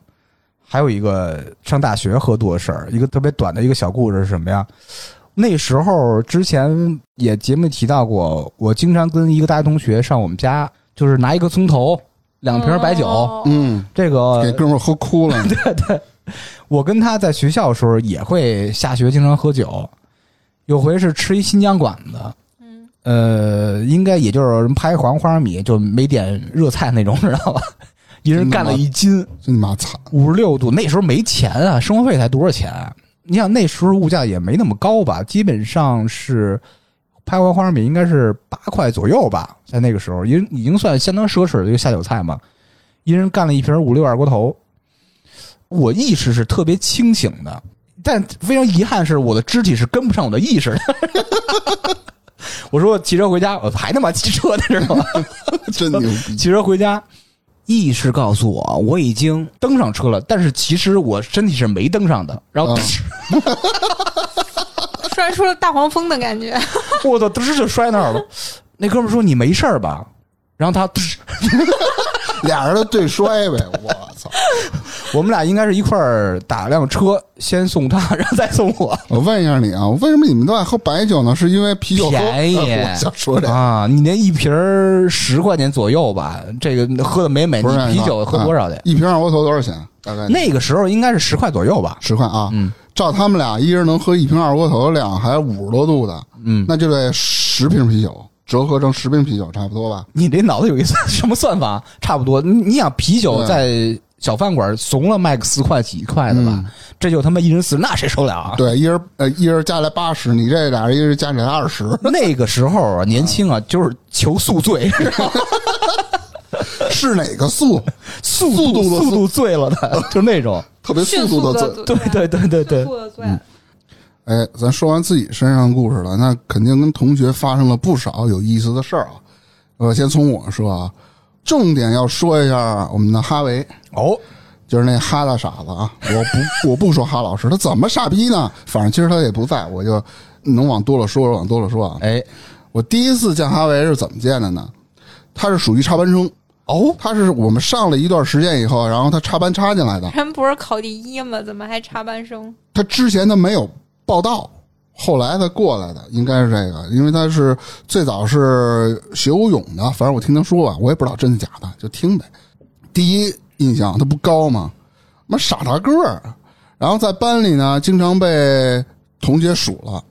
Speaker 2: 还有一个上大学喝多的事儿，一个特别短的一个小故事是什么呀？那时候之前也节目提到过，我经常跟一个大学同学上我们家，就是拿一个葱头，两瓶白酒，
Speaker 3: 哦
Speaker 1: 嗯，
Speaker 2: 这个
Speaker 1: 给哥们儿喝哭了。<laughs>
Speaker 2: 对对，我跟他在学校的时候也会下学经常喝酒，有回是吃一新疆馆子，
Speaker 3: 嗯，
Speaker 2: 呃，应该也就是拍黄花生米，就没点热菜那种，知道吧？一人干了一斤，
Speaker 1: 真他妈惨！
Speaker 2: 五十六度，那时候没钱啊，生活费才多少钱、啊？你想那时候物价也没那么高吧？基本上是拍完花生米应该是八块左右吧，在那个时候，已经已经算相当奢侈的一个下酒菜嘛。一人干了一瓶五六二锅头，我意识是特别清醒的，但非常遗憾是我的肢体是跟不上我的意识的。<laughs> 我说我骑车回家，我还他妈骑车呢，知道吗？<laughs>
Speaker 1: 真牛逼！<laughs>
Speaker 2: 骑车回家，意识告诉我我已经登上车了，但是其实我身体是没登上的。然后，
Speaker 1: 嗯 <laughs>
Speaker 3: 摔出了大黄蜂的感觉。<laughs>
Speaker 2: 我操，嘚就摔那儿了。那哥们说：“你没事儿吧？”然后他，
Speaker 1: 俩人都对摔呗，我操！<laughs>
Speaker 2: 我们俩应该是一块儿打辆车，先送他，然后再送我。
Speaker 1: 我问一下你啊，为什么你们都爱喝白酒呢？是因为啤酒
Speaker 2: 便宜
Speaker 1: 呃 <laughs> 我想说这个，
Speaker 2: 啊，你那一瓶儿十块钱左右吧，这个喝的美美。
Speaker 1: 不是
Speaker 2: 你啤酒喝多少的
Speaker 1: 啊？一瓶二锅头多少钱？大概
Speaker 2: 那个时候应该是十块左右吧。
Speaker 1: 十块啊。
Speaker 2: 嗯
Speaker 1: 照他们俩一人能喝一瓶二锅头的量，还五十多度的，
Speaker 2: 嗯，
Speaker 1: 那就得十瓶啤酒，折合成十瓶啤酒差不多吧？
Speaker 2: 你这脑子有一算什么算法？差不多。你你想啤酒在小饭馆怂了卖个四块几块的吧，
Speaker 1: 嗯
Speaker 2: 这就他妈一人四，那谁受了啊？
Speaker 1: 对，一人呃一人加来八十，你这俩人一人加起来二十，<laughs>
Speaker 2: 那个时候啊，年轻啊，就是求宿醉，<laughs>
Speaker 1: 是哪个速？
Speaker 2: 速
Speaker 1: 速度的
Speaker 2: 速度醉了的，<laughs> 就那种。
Speaker 1: 特别
Speaker 3: 迅
Speaker 1: 速度的嘴。
Speaker 3: 速的
Speaker 2: 对对对对对
Speaker 3: 速的醉。
Speaker 1: 哎，咱说完自己身上的故事了，那肯定跟同学发生了不少有意思的事儿啊。呃，先从我说啊，重点要说一下我们的哈维，
Speaker 2: 哦，
Speaker 1: 就是那哈大傻子啊。我不我不说哈老师，他怎么傻逼呢？反正今儿他也不在，我就能往多了说，往多了说啊。
Speaker 2: 哎，
Speaker 1: 我第一次见哈维是怎么见的呢？他是属于插班生，
Speaker 2: 哦，
Speaker 1: 他是我们上了一段时间以后，然后他插班插进来的。
Speaker 3: 人不是考第一吗？怎么还插班生？
Speaker 1: 他之前他没有报道，后来他过来的，应该是这个，因为他是最早是学游泳的，反正我听他说吧，我也不知道真的假的，就听呗。第一印象他不高吗？妈傻大个儿，然后在班里呢，经常被同学数了，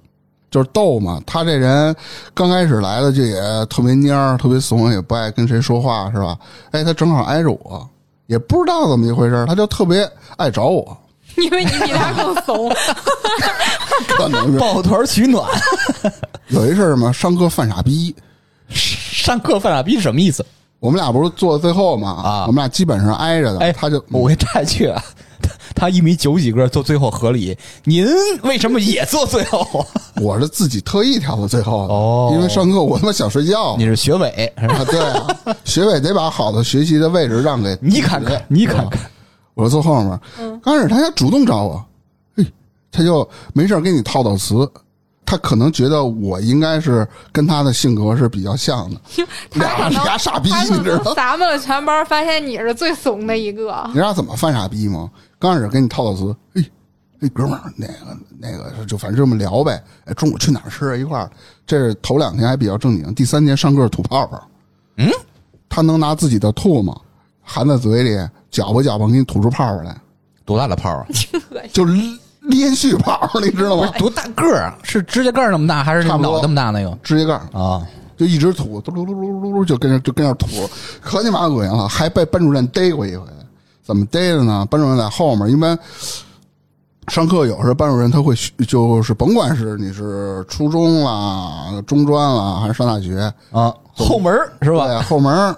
Speaker 1: 就是逗嘛。他这人刚开始来的就也特别蔫儿，特别怂，也不爱跟谁说话，是吧？哎，他正好挨着我，也不知道怎么一回事，他就特别爱找我，
Speaker 3: 因为你比他更怂。
Speaker 1: 可能是
Speaker 2: 抱团取暖，<laughs>
Speaker 1: 有一事儿嘛，上课犯傻逼，<laughs>
Speaker 2: 上课犯傻逼是什么意思？
Speaker 1: 我们俩不是坐最后嘛？
Speaker 2: 啊
Speaker 1: 我们俩基本上挨着的。
Speaker 2: 哎，
Speaker 1: 他就
Speaker 2: 我给插一句啊，他他一米九几个坐最后合理，您为什么也坐最后？<laughs>
Speaker 1: 我是自己特意挑到最后的，
Speaker 2: 哦
Speaker 1: 因为上课我他妈想睡觉。
Speaker 2: 你是学委是吧？
Speaker 1: 啊，对啊，学委得把好的学习的位置让给
Speaker 2: 你看看，你看看，
Speaker 1: 我坐后面。刚开始他还主动找我，嘿，他就没事儿给你套套词。他可能觉得我应该是跟他的性格是比较像的，
Speaker 3: 他
Speaker 1: 俩傻逼你知道
Speaker 3: 咱们全班，发现你是最怂的一个。
Speaker 1: 你知道怎么犯傻逼吗？刚开始给你套套词，嘿，嘿，哥们儿，那个那个，就反正这么聊呗。哎，中午去哪儿吃啊？一块儿。这是头两天还比较正经，第三天上课吐泡泡。嗯，他能拿自己的唾沫含在嘴里，搅吧搅吧，给你吐出泡泡来，
Speaker 2: 多大的泡啊？<laughs>
Speaker 1: 就连续泡，你知道吗？
Speaker 2: 多大个儿啊？是指甲盖儿那么大，还是那
Speaker 1: 差不多
Speaker 2: 脑那么大那个
Speaker 1: 指甲盖儿
Speaker 2: 啊？
Speaker 1: 就一直吐，嘟噜噜噜噜噜，就跟着就跟那吐，可你妈恶心了，还被班主任逮过一回。怎么逮的呢？班主任在后面，一般上课有时候班主任他会就是甭管是你是初中啦、中专啦，还是上大学，
Speaker 2: 啊，后门是吧？
Speaker 1: 对，后门儿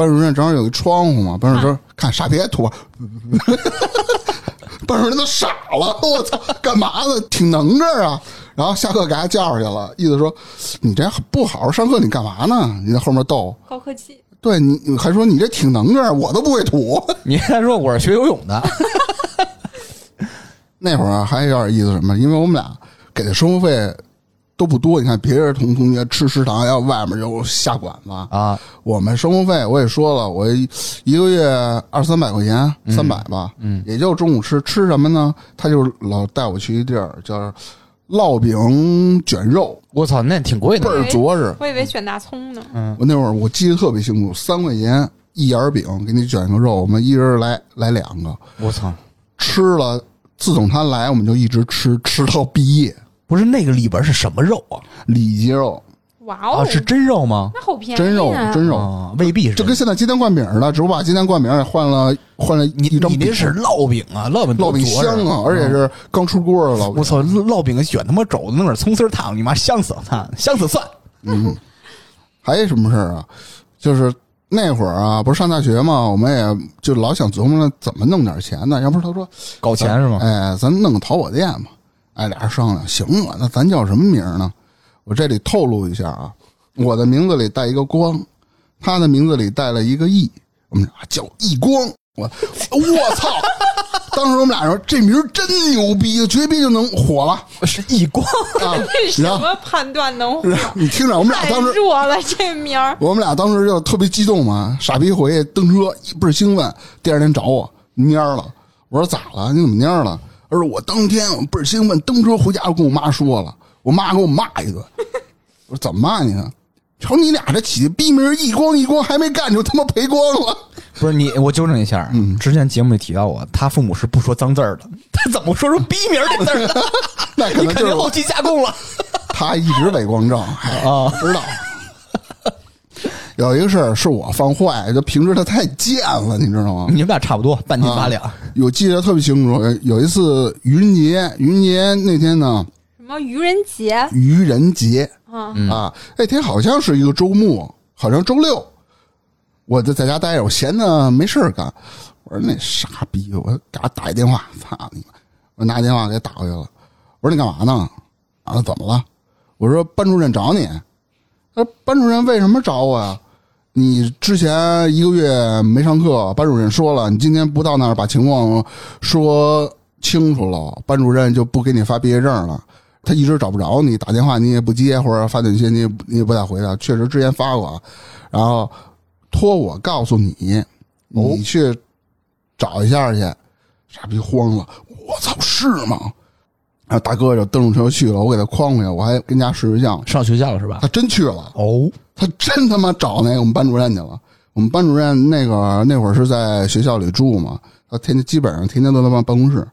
Speaker 1: 班主任正好有一窗户嘛，班主任说：“看傻别吐。<laughs> ”班主任都傻了，我操，干嘛呢？挺能这儿啊！然后下课给他叫出去了，意思说你这不好好上课，你干嘛呢？你在后面逗，
Speaker 3: 高科技，
Speaker 1: 对你你还说你这挺能这儿，我都不会吐。<laughs>
Speaker 2: 你还说我是学游泳的，<laughs>
Speaker 1: 那会儿啊，还有点意思什么？因为我们俩给的生活费都不多，你看别人同同学吃食堂，要外面就下馆子
Speaker 2: 啊，
Speaker 1: 我们生活费我也说了，我一一个月二三百块钱，三百吧，嗯，也就中午吃吃什么呢？他就老带我去一地儿叫烙饼卷肉，
Speaker 2: 我操，那挺贵的倍。
Speaker 1: 儿着实。
Speaker 3: 我以为卷大葱呢。
Speaker 1: 我那会儿我记得特别清楚，三块钱一眼饼给你卷个肉，我们一人来来两个，
Speaker 2: 我操，
Speaker 1: 吃了。自从他来，我们就一直吃，吃到毕业。
Speaker 2: 不是那个里边是什么肉啊？
Speaker 1: 里脊肉，
Speaker 3: 哇哦，
Speaker 2: 啊，是真肉吗？
Speaker 3: 那好便宜、啊，
Speaker 1: 真肉，真肉，
Speaker 2: 啊，未必是。
Speaker 1: 就跟现在鸡蛋灌饼似的，只不过把鸡蛋灌饼也换了换了
Speaker 2: 你
Speaker 1: 一张
Speaker 2: 你那是烙饼啊，烙饼
Speaker 1: 烙饼
Speaker 2: 多
Speaker 1: 香啊，而且是刚出锅的烙饼。
Speaker 2: 我操，烙饼卷他妈肘子，弄点葱丝儿烫，你妈香死了，香死蒜。
Speaker 1: 嗯，还有什么事儿啊？就是那会儿啊，不是上大学嘛，我们也就老想琢磨着怎么弄点钱呢。要不是他说
Speaker 2: 搞钱是吗？
Speaker 1: 哎，咱弄个淘宝店吧。哎，俩人商量，行啊，那咱叫什么名呢？我这里透露一下啊，我的名字里带一个光，他的名字里带了一个义，我们俩叫义光。我我操！当时我们俩说这名真牛逼，绝逼就能火了
Speaker 2: 是义光，
Speaker 1: 啊！<laughs>
Speaker 3: 这什么判断能火？
Speaker 1: 你听着，我们俩当时
Speaker 3: 弱了，这名儿。
Speaker 1: 我们俩当时就特别激动嘛，傻逼回去蹬车，一倍儿兴奋。第二天找我蔫了，我说咋了？你怎么蔫了？他说我当天我倍儿兴奋，蹬车回家就跟我妈说了，我妈给我骂一顿。<laughs> 我说怎么骂你呢？瞅你俩这起的逼名一光一光还没干就他妈赔光了。<laughs>
Speaker 2: 不是你，我纠正一下，嗯，之前节目里提到过，他父母是不说脏字儿的，他怎么说出逼名这字儿呢？<laughs>
Speaker 1: 那可能就是
Speaker 2: 肯定后期加工了
Speaker 1: 他一直伪光正，哎，
Speaker 2: 啊！
Speaker 1: 不知道。有一个事儿是我放坏，就平时他太贱了，你知道吗？
Speaker 2: 你们俩差不多，半斤八两。
Speaker 1: 有记得特别清楚，有一次愚人节，愚人节那天呢，
Speaker 3: 什么愚人节
Speaker 1: 愚人节
Speaker 3: 啊？
Speaker 1: 啊，那天好像是一个周末，好像周六，我就在家待着，我闲的没事儿干。我说那傻逼，我给他打一电话，操你妈！我拿电话给他打过去了。我说你干嘛呢？啊，怎么了？我说班主任找你。他说班主任为什么找我呀？你之前一个月没上课，班主任说了，你今天不到那儿把情况说清楚了，班主任就不给你发毕业证了。他一直找不着你，打电话你也不接，或者发短信你也你也不太回他。确实之前发过，然后托我告诉你，你去找一下去。傻逼慌了，我操，是吗？然后大哥就蹬着车去了，我给他诓回去，我还跟家睡睡觉。
Speaker 2: 上学校了是吧？
Speaker 1: 他真去了，
Speaker 2: 哦，
Speaker 1: 他真他妈找那个我们班主任去了。我们班主任那个那会儿是在学校里住嘛，他天天基本上天天都在办办公室，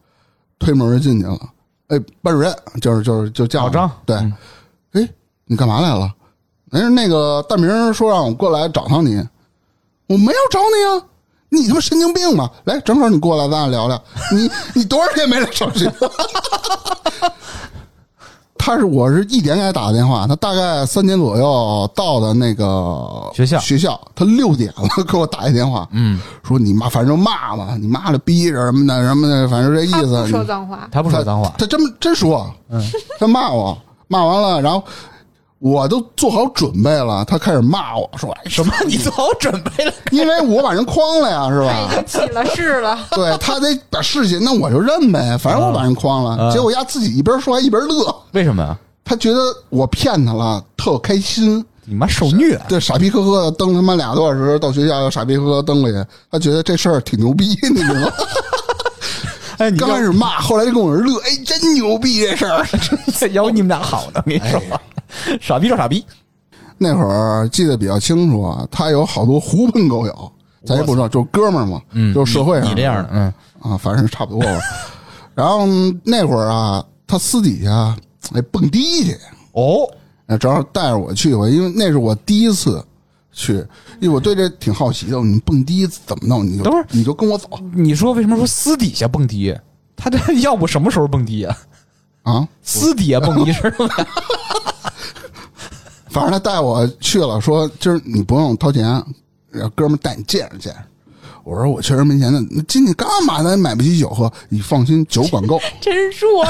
Speaker 1: 推门就进去了。哎，班主任就是就是就叫
Speaker 2: 老张
Speaker 1: 对，哎，你干嘛来了？人那个大明说让我过来找趟你，我没有找你啊，你他妈神经病吧？来，正好你过来，咱俩聊聊。你 <laughs> 你多少天没来上学？<laughs> 他是我是一点给他打的电话，他大概三点左右到的那个
Speaker 2: 学校
Speaker 1: 学校，他六点了给我打一电话，
Speaker 2: 嗯，
Speaker 1: 说你妈反正骂嘛，你妈的逼着什么的什么的，反正这意思。
Speaker 3: 说脏话，
Speaker 2: 他不说脏话，
Speaker 1: 他真真说，
Speaker 2: 嗯，
Speaker 1: 他骂我，骂完了，然后我都做好准备了，他开始骂我说哎
Speaker 2: 什么？<laughs> 你做好准备了？<laughs>
Speaker 1: 因为我把人诓了呀，是吧？<laughs>
Speaker 3: 经起了誓了。
Speaker 1: 对他得把事情，那我就认呗，反正我把人诓了。
Speaker 2: 啊
Speaker 1: 结果丫自己一边说还一边乐，
Speaker 2: 为什么呀？
Speaker 1: 他觉得我骗他了，特开心。
Speaker 2: 你妈受虐！
Speaker 1: 对，傻逼呵呵的蹬他妈俩多小时到学校，又傻逼呵呵蹬回去，他觉得这事儿挺牛逼，你知道吗？
Speaker 2: 哎，你
Speaker 1: 刚开始骂，后来就跟我乐，哎，真牛逼这事儿。
Speaker 2: 始要你们俩好呢，我跟你说，<laughs> 傻逼找傻逼。
Speaker 1: 那会儿记得比较清楚啊，他有好多狐朋狗友，咱也不知道，就是哥们儿嘛，
Speaker 2: 嗯，
Speaker 1: 就是社会上
Speaker 2: 你这样的，嗯，
Speaker 1: 啊，反正差不多吧。然后那会儿啊，他私底下哎蹦迪去，
Speaker 2: 哦，
Speaker 1: 哎正好带着我去过，因为那是我第一次去，因为我对这挺好奇的。你蹦迪怎么弄？你就
Speaker 2: 等会儿
Speaker 1: 你就跟我走
Speaker 2: 你说为什么说私底下蹦迪？他这 <laughs> 要不什么时候蹦迪啊？
Speaker 1: 啊！
Speaker 2: 私底下蹦迪是吧？
Speaker 1: 反正他带我去了，说今儿你不用掏钱，让哥们儿带你见识见识。我说我确实没钱，的那进去干嘛呢？买不起酒喝，你放心，酒管够。<laughs>
Speaker 3: 真弱，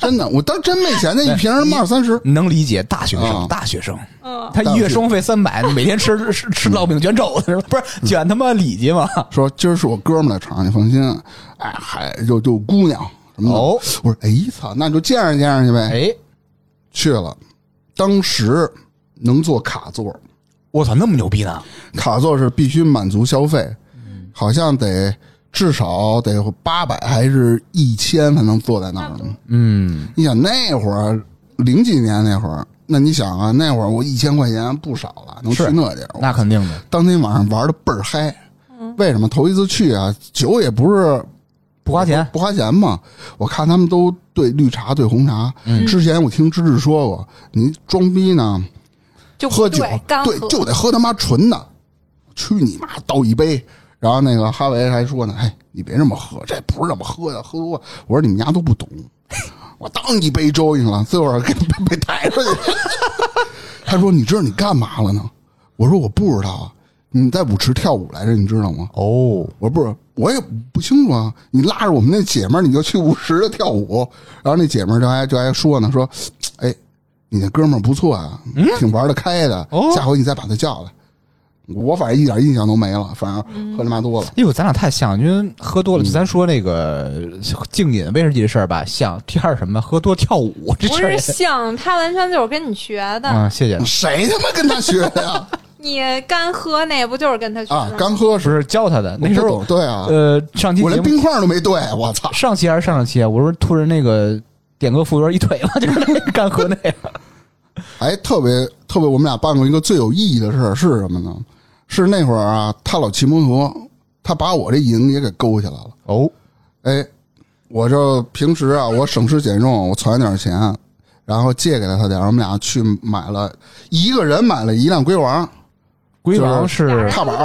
Speaker 1: 真的，我当真没钱，那一瓶儿二三十。
Speaker 2: 能理解大学生，
Speaker 1: 啊
Speaker 2: 大学生，
Speaker 3: 嗯，
Speaker 2: 他一月生活费三百，每天 <laughs> 吃吃吃烙饼卷肘子？不是卷他妈里脊吗？<laughs>
Speaker 1: 说今儿是我哥们儿的场，你放心。哎，还就就姑娘什么的。
Speaker 2: 哦
Speaker 1: 我说哎操，那就见识见识去呗。
Speaker 2: 哎，
Speaker 1: 去了，当时能坐卡座，
Speaker 2: 我操，那么牛逼呢？
Speaker 1: 卡座是必须满足消费，好像得至少得八百还是一千才能坐在那儿呢。
Speaker 2: 嗯，
Speaker 1: 你想那会儿零几年那会儿，那你想啊，那会儿我一千块钱不少了，能去那地儿。
Speaker 2: 那肯定的，
Speaker 1: 当天晚上玩的倍儿嗨。为什么头一次去啊？酒也不是
Speaker 2: 不花钱。
Speaker 1: 不花钱嘛。我看他们都兑绿茶兑红茶。
Speaker 2: 嗯
Speaker 1: 之前我听芝芝说过，你装逼呢，
Speaker 3: 就
Speaker 1: 喝酒
Speaker 3: 对，
Speaker 1: 就得喝他妈纯的。去你妈，倒一杯。然后那个哈维还说呢，哎，你别这么喝，这不是这么喝的，喝多了。我说你们家都不懂，我当一杯周去了，最后给被被抬出去。<laughs> 他说：“你知道你干嘛了呢？”我说：“我不知道啊，你在舞池跳舞来着，你知道吗？”
Speaker 2: 哦，
Speaker 1: 我说：“不是，我也不清楚啊。你拉着我们那姐们儿，你就去舞池跳舞。”然后那姐们儿就还就还说呢，说：“哎，你那哥们儿不错啊，挺玩得开的。
Speaker 2: 哦
Speaker 1: 下回你再把他叫来。”我反正一点印象都没了，反正喝他妈多了。
Speaker 2: 哎呦，咱俩太像，因为喝多了，就咱说那个静饮威士忌的事儿吧，像第二什么喝多跳舞这
Speaker 3: 不
Speaker 2: 事儿
Speaker 3: 是，像他完全就是跟你学的。
Speaker 2: 嗯，谢谢。
Speaker 1: 谁他妈跟他学的呀？<laughs>
Speaker 3: 你干喝那不就是跟他学
Speaker 1: 啊
Speaker 3: 的，吗？
Speaker 1: 刚喝是
Speaker 2: 教他的，那时候
Speaker 1: 对啊，
Speaker 2: 呃，上期
Speaker 1: 我连冰块都没兑，我操！
Speaker 2: 上期还是上上期啊？我说突然那个点歌服务员一腿了，<laughs> 就是那个干喝那个。
Speaker 1: 哎，特别特别，我们俩办过一个最有意义的事儿是什么呢？是那会儿啊，他老骑摩托，他把我这瘾也给勾起来了。
Speaker 2: 哦，
Speaker 1: 哎，我这平时啊，我省吃俭用，我攒点钱，然后借给了他点，我们俩去买了一个人买了一辆龟王，
Speaker 2: 龟王是
Speaker 1: 踏板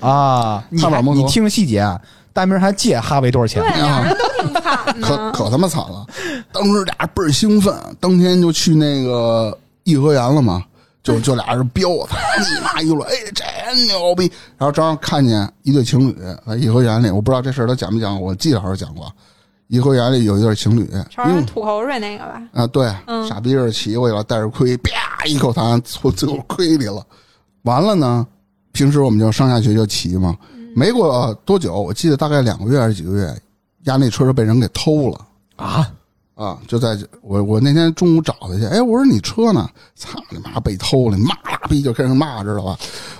Speaker 2: 啊，
Speaker 1: 踏板摩托
Speaker 2: 你听细节啊，大明还借哈维多少钱
Speaker 3: 对，？俩人都挺惨
Speaker 1: 可。可他妈惨了。当时俩倍儿兴奋，当天就去那个颐和园了嘛，就就俩人飙，操你妈一路，哎，真牛逼！然后正好看见一对情侣在颐和园里，我不知道这事儿他讲没讲，我记得好像讲过。颐和园里有一对情侣，
Speaker 3: 朝
Speaker 1: 因为
Speaker 3: 人吐口水那个吧，
Speaker 1: 啊，对，
Speaker 3: 嗯
Speaker 1: 傻逼似的骑过去了，带着盔，啪一口痰从最后盔里了。完了呢，平时我们就上下学就骑嘛，没过多久，我记得大概两个月还是几个月，压那车就被人给偷了。
Speaker 2: 啊，
Speaker 1: 啊，就在我我那天中午找他去，哎，我说你车呢？操你妈被偷了！你骂拉逼就开始骂，知道吧？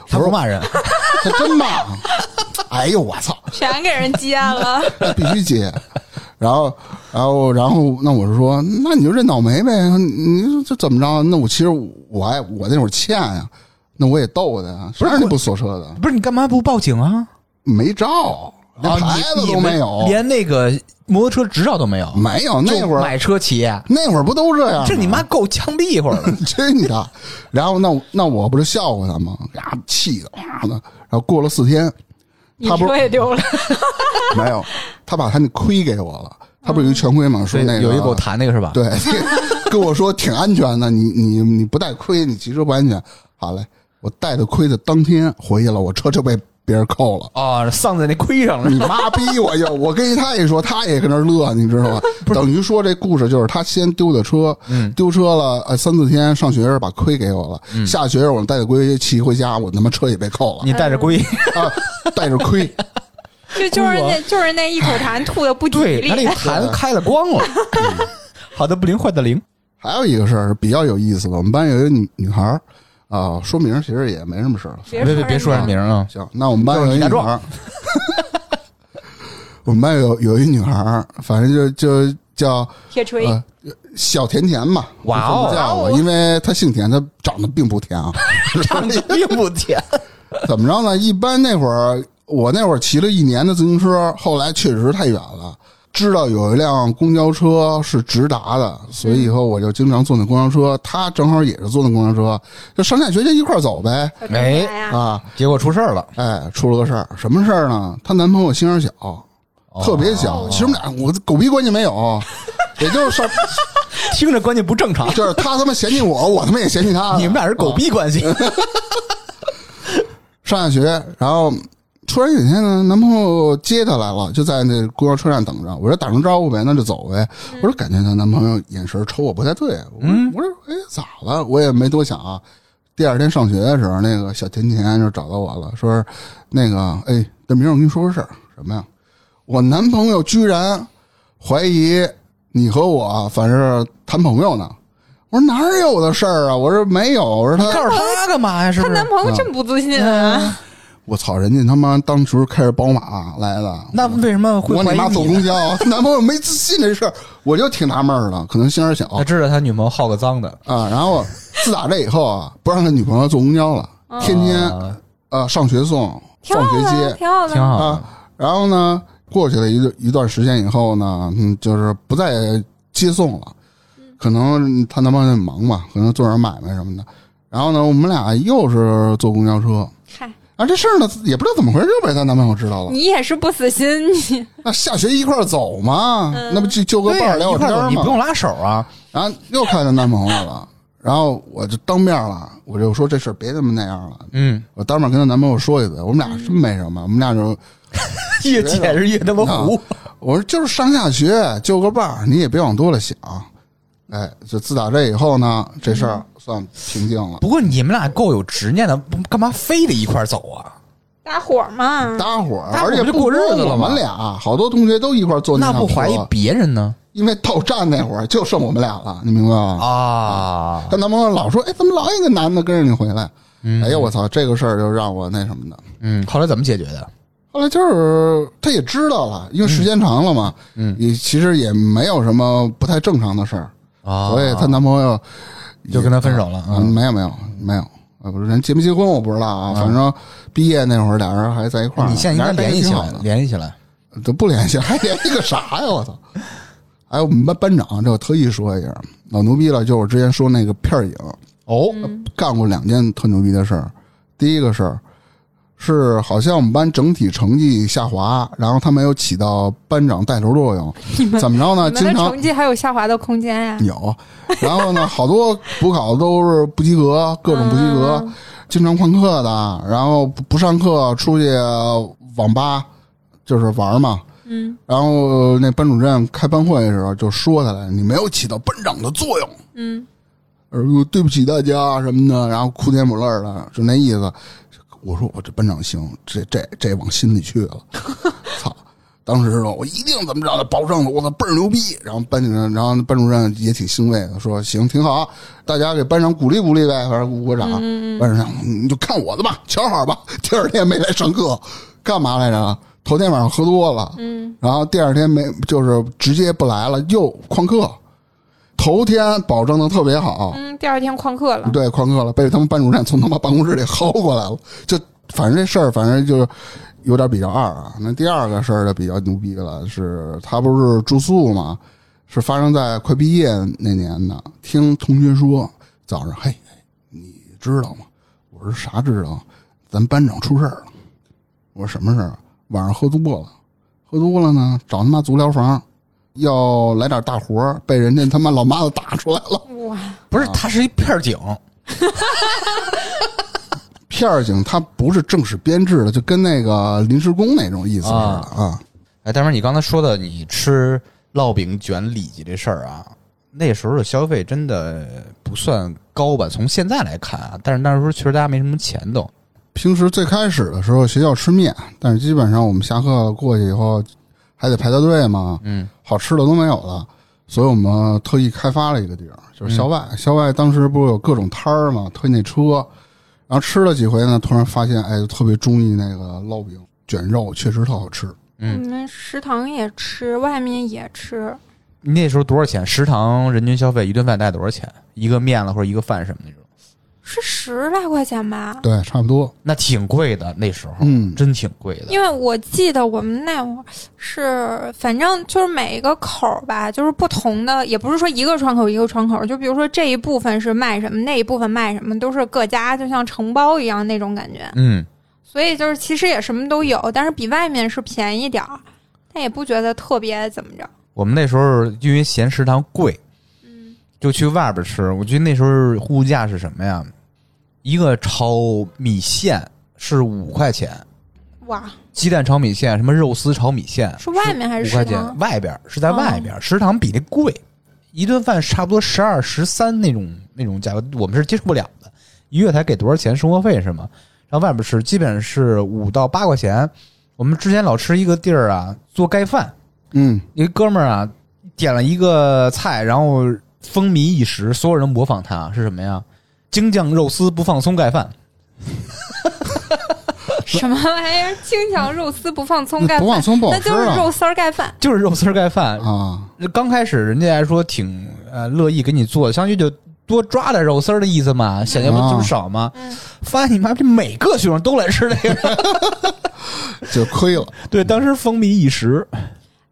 Speaker 2: 他不骂人，<laughs>
Speaker 1: 他真骂，哎呦我操，
Speaker 3: 全给人接了。<laughs>
Speaker 1: 必须接。然后，然后，然后，那我是说，那你就认倒霉呗。你你说这怎么着？那我其实我还我那会儿欠呀，那我也逗他呀。谁让你不锁车的？
Speaker 2: 不是你干嘛不报警啊？
Speaker 1: 没照，连
Speaker 2: 啊，
Speaker 1: 牌子都没有，
Speaker 2: 连那个摩托车执照都没有，
Speaker 1: 没有。那会儿
Speaker 2: 买车骑，
Speaker 1: 那会儿不都这样？
Speaker 2: 这你妈够枪毙一会儿了。<laughs>
Speaker 1: 真的。然后那那我不是笑话他吗？呀，气的妈的！然后过了四天，
Speaker 3: 你
Speaker 1: 他不
Speaker 3: 车也丢了，<laughs>
Speaker 1: 没有，他把他那盔给我了。他不是有一全盔吗？说那个
Speaker 2: 有一给我谈那个是吧？
Speaker 1: 对，<laughs> 跟我说挺安全的，你你你不带盔，你骑车不安全。好嘞，我带的盔的当天回去了，我车就被别人扣了。
Speaker 2: 啊，丧在那盔上了。
Speaker 1: 你妈逼我就我跟他一说，他也跟那乐，你知道吗？<laughs> 等于说这故事就是他先丢的车，
Speaker 2: 嗯
Speaker 1: 丢车了，呃，三四天上学时把盔给我了，下学时我带着盔骑回家，我他妈车也被扣了
Speaker 2: 你带着盔，
Speaker 1: 啊，带着盔，<laughs>
Speaker 3: 这就是那就是那一口痰吐的不吉
Speaker 2: 对，
Speaker 3: 利
Speaker 2: 他那 <laughs> 痰开了光了。好的不灵，坏的灵。
Speaker 1: 还有一个事儿是比较有意思的，我们班有一个女女孩儿啊，说名儿其实也没什么事儿了。
Speaker 3: 别
Speaker 2: 别别别说人名啊！
Speaker 1: 行，那我们班有一女孩儿，<laughs> 我们班有有一女孩儿，反正就就叫
Speaker 3: 铁锤，
Speaker 1: 呃小甜甜嘛，
Speaker 2: 哇哦
Speaker 1: 叫我，因为她姓田，她长得并不甜啊。<laughs>
Speaker 2: 长得并不甜。<laughs>
Speaker 1: 怎么着呢？一般那会儿我那会儿骑了一年的自行车，后来确实太远了。知道有一辆公交车是直达的，所以以后我就经常坐那公交车。他正好也是坐那公交车，就上下学就一块儿走呗。
Speaker 3: 小甜甜呀，
Speaker 1: 啊，
Speaker 2: 结果出事儿了，
Speaker 1: 哎，出了个事儿，什么事儿呢？她男朋友心眼儿小，特别小。其实我们俩我狗逼关系没有，<laughs> 也就是上，
Speaker 2: 听着关系不正常。
Speaker 1: 就是他他妈嫌弃我，我他妈也嫌弃他。
Speaker 2: 你们俩是狗逼关系，<laughs>
Speaker 1: 上下学，然后突然有一天呢，男朋友接她来了，就在那公交车站等着。我说打声招呼呗，那就走呗。我说感觉她男朋友眼神瞅我不太对，我说、我说哎咋了？我也没多想啊。第二天上学的时候，那个小甜甜就找到我了，说那个哎，大明，我跟你说个事儿，什么呀？我男朋友居然怀疑你和我反正谈朋友呢。我说哪有的事儿啊？我说没有，我说他
Speaker 2: 告诉他干嘛呀？是
Speaker 3: 她男？朋友这么不自信啊！
Speaker 1: 我操，人家他妈当时开着宝马来的，
Speaker 2: 那为什么会
Speaker 1: 我你妈
Speaker 2: 怀你呢？
Speaker 1: 坐公交，男朋友没自信这事儿，我就挺纳闷儿的，可能心眼儿小
Speaker 2: 他知道他女朋友好个脏的，
Speaker 1: 啊。然后自打这以后啊，不让他女朋友坐公交了，天天
Speaker 2: 啊
Speaker 1: 呃上学送，放学接
Speaker 3: 挺好的，
Speaker 2: 挺好的
Speaker 1: 啊。然后呢，过去了一一段时间以后呢，嗯，就是不再接送了，可能她男朋友忙嘛，可能做点买卖什么的。然后呢，我们俩又是坐公交车。
Speaker 3: 嗨，
Speaker 1: 啊，这事儿呢也不知道怎么回事，又被她男朋友知道了。
Speaker 3: 你也是不死心，你 <laughs>
Speaker 1: 那下学一块儿走嘛，那不就就个，伴儿聊会天儿吗？
Speaker 2: 你不用拉手啊。
Speaker 1: 然后又看见男朋友了，然后我就当面了，我就说这事儿别他妈那样了。
Speaker 2: 嗯，
Speaker 1: 我当面跟她男朋友说一嘴，我们俩真没什么，我们俩就 <laughs>
Speaker 2: 越解释越他妈糊。
Speaker 1: 我说就是上下学就个伴儿，你也别往多了想。哎，就自打这以后呢，这事儿算平静了。
Speaker 2: 不过你们俩够有执念的，不干嘛非得一块儿走啊？
Speaker 3: 搭伙嘛，
Speaker 1: 搭伙而且不
Speaker 2: 不就过日子了我
Speaker 1: 们俩好多同学都一块儿坐
Speaker 2: 那
Speaker 1: 辆车
Speaker 2: 不怀疑别人呢？
Speaker 1: 因为到站那会儿就剩我们俩了，你明白吗？
Speaker 2: 啊，
Speaker 1: 她男朋友老说：“哎，怎么老有一个男的跟着你回来？”哎呀，我操，这个事儿就让我那什么的。
Speaker 2: 嗯，后来怎么解决的？
Speaker 1: 后来就是他也知道了，因为时间长了嘛，
Speaker 2: 嗯
Speaker 1: 也其实也没有什么不太正常的事儿，
Speaker 2: 啊
Speaker 1: 所以她男朋友
Speaker 2: 就跟她分手了
Speaker 1: 啊，
Speaker 2: 嗯
Speaker 1: 没有没有没有，啊，不是人结没结婚我不知道啊，反正毕业那会儿俩人还在一块儿。
Speaker 2: 你现在应该联系起来
Speaker 1: 俩人关系挺好，的，
Speaker 2: 联系起来。
Speaker 1: 都不联系，<laughs> 还联系个啥呀？我操！哎，我们班班长这我特意说一下，老牛逼了，就是我之前说那个片儿影，
Speaker 2: 哦，
Speaker 1: 干过两件特牛逼的事儿。第一个事儿是好像我们班整体成绩下滑，然后他没有起到班长带头作用。怎么着呢？经常
Speaker 3: 成绩还有下滑的空间呀？
Speaker 1: 有，然后呢，好多补考都是不及格，各种不及格，
Speaker 3: 嗯
Speaker 1: 经常旷课的，然后不不上课出去网吧就是玩嘛。
Speaker 3: 嗯
Speaker 1: 然后那班主任开班会的时候就说他来，你没有起到班长的作用。
Speaker 3: 嗯，
Speaker 1: 呃，对不起大家什么的，然后哭天抹泪儿的，就那意思。我说我这班长行，这这这往心里去了。<laughs> 操！当时说我一定怎么着的，保证了，我操倍儿牛逼。然后班主任，然后班主任也挺欣慰的，说行，挺好，大家给班长鼓励鼓励呗，反正鼓鼓掌。班长，你就看我的吧，瞧好吧。第二天没来上课，干嘛来着？头天晚上喝多了，
Speaker 3: 嗯，
Speaker 1: 然后第二天没，就是直接不来了，又旷课。头天保证的特别好，
Speaker 3: 嗯，第二天旷课了，
Speaker 1: 对，旷课了，被他们班主任从他妈办公室里薅过来了。就反正这事儿，反正就是有点比较二啊。那第二个事儿就比较牛逼了，是他不是住宿嘛，是发生在快毕业那年的。听同学说，早上嘿，你知道吗？我说啥知道？咱班长出事儿了。我说什么事儿？晚上喝多了，喝多了呢，找他妈足疗房，要来点大活儿，被人家他妈老妈子打出来了。
Speaker 3: 哇，
Speaker 2: 不是，他是一片儿警，<laughs>
Speaker 1: 片儿警他不是正式编制的，就跟那个临时工那种意思似的啊。
Speaker 2: 哎，但是，你刚才说的你吃烙饼卷里脊这事儿啊，那时候的消费真的不算高吧？从现在来看啊，但是那时候确实大家没什么钱都。
Speaker 1: 平时最开始的时候，学校吃面，但是基本上我们下课过去以后，还得排大队嘛，
Speaker 2: 嗯，
Speaker 1: 好吃的都没有了，所以我们特意开发了一个地儿，就是校外。校外当时不是有各种摊儿嘛，推那车，然后吃了几回呢，突然发现，哎，就特别中意那个烙饼卷肉，确实特好吃。
Speaker 2: 嗯
Speaker 3: 我们食堂也吃，外面也吃，
Speaker 2: 你那时候多少钱？食堂人均消费一顿饭大概多少钱？一个面了或者一个饭什么那种？
Speaker 3: 是十来块钱吧？
Speaker 1: 对，差不多。
Speaker 2: 那挺贵的，那时候，
Speaker 1: 嗯
Speaker 2: 真挺贵的。
Speaker 3: 因为我记得我们那会儿是，反正就是每一个口儿吧，就是不同的，也不是说一个窗口一个窗口，就比如说这一部分是卖什么，那一部分卖什么，都是各家就像承包一样那种感觉。
Speaker 2: 嗯，
Speaker 3: 所以就是其实也什么都有，但是比外面是便宜点儿，但也不觉得特别怎么着。
Speaker 2: 我们那时候因为嫌食堂贵，
Speaker 3: 嗯，
Speaker 2: 就去外边吃。我觉得那时候物价是什么呀？一个炒米线是五块钱，
Speaker 3: 哇，
Speaker 2: 鸡蛋炒米线，什么肉丝炒米线
Speaker 3: 是外面还是
Speaker 2: 五块钱？外边是在外边，食堂比那贵，一顿饭差不多十二十三那种那种价格，我们是接受不了的。一月才给多少钱生活费是吗？然后外边吃基本是五到八块钱。我们之前老吃一个地儿啊，做盖饭，
Speaker 1: 嗯，
Speaker 2: 一个哥们儿啊点了一个菜，然后风靡一时，所有人模仿他是什么呀？京酱肉丝不放葱盖饭，<laughs>
Speaker 3: 什么玩意儿？京酱肉丝不放葱盖饭，
Speaker 1: 不放葱不好
Speaker 3: 那
Speaker 1: 吃啊
Speaker 3: 就是肉丝儿盖饭。
Speaker 2: 就是肉丝儿盖饭。
Speaker 1: 啊，
Speaker 2: 刚开始人家还说挺呃乐意给你做，相当于就多抓点肉丝儿的意思嘛，显得不
Speaker 1: 啊
Speaker 2: 就是少吗？
Speaker 3: 嗯
Speaker 2: 发现你妈这每个学生都来吃这个，<laughs>
Speaker 1: 就亏了。
Speaker 2: 对，当时风靡一时。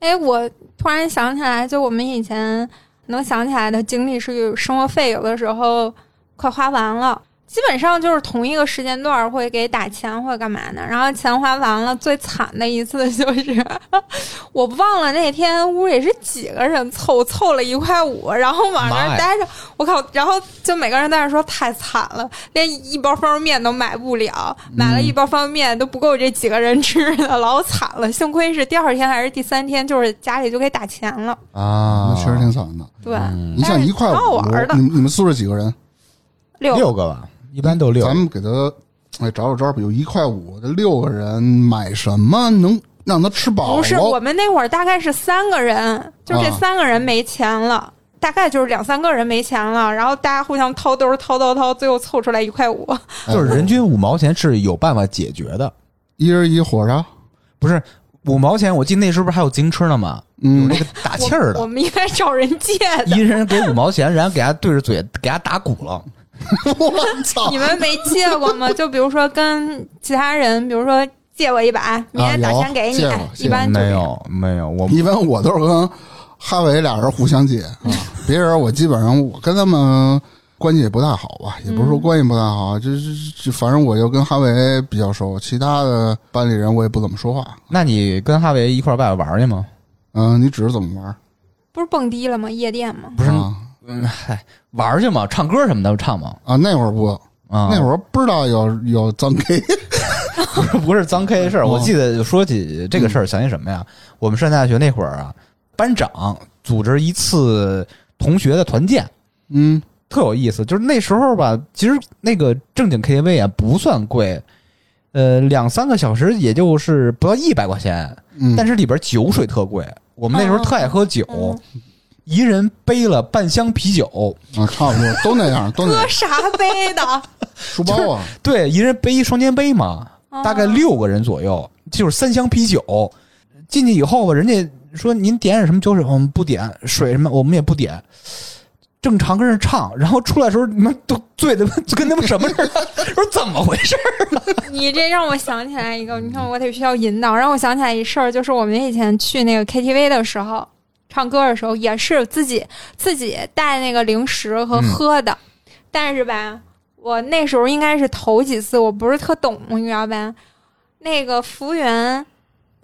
Speaker 3: 哎，我突然想起来，就我们以前能想起来的经历是，生活费有的时候快花完了。基本上就是同一个时间段儿会给打钱或者干嘛的，然后钱花完了，最惨的一次就是 <laughs> 我忘了那天屋里是几个人凑凑了一块五，然后往那儿待着，我靠！然后就每个人在那儿说太惨了，连一包方便面都买不了，买了一包方便面都不够这几个人吃的，老惨了。幸亏是第二天还是第三天，就是家里就给打钱了。
Speaker 2: 啊
Speaker 1: 那确实挺惨的。
Speaker 3: 对，
Speaker 2: 嗯
Speaker 1: 你想一块五
Speaker 3: 玩的，
Speaker 1: 你们你们宿舍几个人？
Speaker 3: 六
Speaker 2: 六个吧，一般都六。
Speaker 1: 咱们给他哎找找招儿，有一块五，这六个人买什么能让他吃饱？
Speaker 3: 不是，我们那会儿大概是三个人，就这
Speaker 1: 啊
Speaker 3: 三个人没钱了。大概就是两三个人没钱了，然后大家互相掏兜儿掏掏掏，最后凑出来一块五。
Speaker 1: 哎
Speaker 2: 就是人均五毛钱是有办法解决的，
Speaker 1: 一人一火烧。
Speaker 2: 不是五毛钱。我记得那时候不是还有自行车呢吗？有
Speaker 1: 嗯
Speaker 2: 那，个打气儿的，
Speaker 3: 我们应该找人借的。
Speaker 2: 一人给五毛钱，然后给他对着嘴给他打鼓了。<laughs>
Speaker 1: 我操！
Speaker 3: 你们没借过吗？就比如说跟其他人，比如说借我一百，明天打钱给你，一般
Speaker 2: 没。有没有，我
Speaker 1: 一般我都是跟哈维俩人互相借啊，别人我基本上我跟他们关系也不太好吧，也不是说关系不太好，就就就反正我就跟哈维比较熟，其他的班里人我也不怎么说话。
Speaker 2: 那你跟哈维一块儿外边玩去吗？
Speaker 1: 嗯、你指着怎么玩？
Speaker 3: 不是蹦迪了吗？夜店吗？
Speaker 2: 不是，
Speaker 1: 啊
Speaker 2: 嗯，嗨，玩去嘛，唱歌什么的唱嘛。
Speaker 1: 啊，那会儿不，
Speaker 2: 啊，
Speaker 1: 那会儿不知道有有脏 K，<laughs>
Speaker 2: 不是不是脏 K 的事儿。
Speaker 1: 哦
Speaker 2: 我记得说起这个事儿，想起什么呀？我们上大学那会儿啊，班长组织一次同学的团建，
Speaker 1: 嗯
Speaker 2: 特有意思。就是那时候吧，其实那个正经 KTV 啊不算贵，呃，两三个小时也就是不到一百块钱，
Speaker 1: 嗯，
Speaker 2: 但是里边酒水特贵。我们那时候特爱喝酒，
Speaker 3: 嗯
Speaker 2: 一人背了半箱啤酒，
Speaker 1: 啊，差不多都那样，都那样，
Speaker 3: 喝啥背的？<laughs>
Speaker 1: 书包啊，
Speaker 2: 对，一人背一双肩背嘛，
Speaker 3: 哦
Speaker 2: 大概六个人左右，就是三箱啤酒。进去以后吧，人家说您点点什么酒水，我们不点水什么，我们也不点，正常跟人唱。然后出来的时候，你们都醉的 <laughs> 跟他们什么似的，<laughs> 说怎么回事儿？
Speaker 3: 你这让我想起来一个，你看我得需要引导，让我想起来一事儿，就是我们以前去那个 KTV 的时候，唱歌的时候也是自己自己带那个零食和喝的，但是吧，我那时候应该是头几次，我不是特懂，你知道吧？那个服务员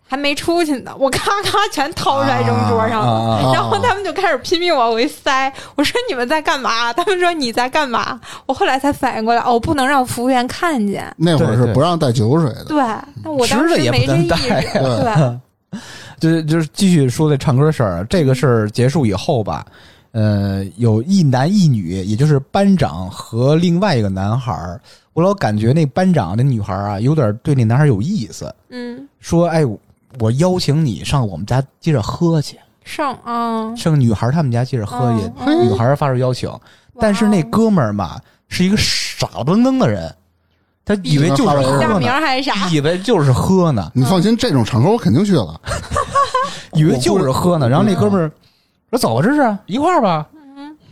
Speaker 3: 还没出去呢，我咔咔全掏出来扔桌上了。然后他们就开始拼命往回塞，我说你们在干嘛？他们说你在干嘛？我后来才反应过来，哦，不能让服务员看见。
Speaker 1: 那会儿是不让带酒水的。
Speaker 3: 对，那我当时没这意
Speaker 2: 能带
Speaker 3: 识。对，
Speaker 2: 就是就是继续说这唱歌事儿，这个事儿结束以后吧，呃，有一男一女，也就是班长和另外一个男孩儿，我老感觉那班长那女孩儿啊，有点对那男孩儿有意思，
Speaker 3: 嗯，
Speaker 2: 说，哎，我邀请你上我们家接着喝去，
Speaker 3: 上啊，
Speaker 2: 上女孩儿他们家接着喝去，
Speaker 3: 嗯
Speaker 2: 女孩儿发出邀请，但是那哥们儿嘛是一个傻不愣登的人，他以为就是喝
Speaker 3: 大名
Speaker 2: 呢，
Speaker 3: 还是啥？
Speaker 2: 以为就是喝呢，
Speaker 1: 你放心，这种场合我肯定去了。<laughs>
Speaker 2: 以为就是喝呢。然后那哥们儿说：“走吧，这是一块儿吧。”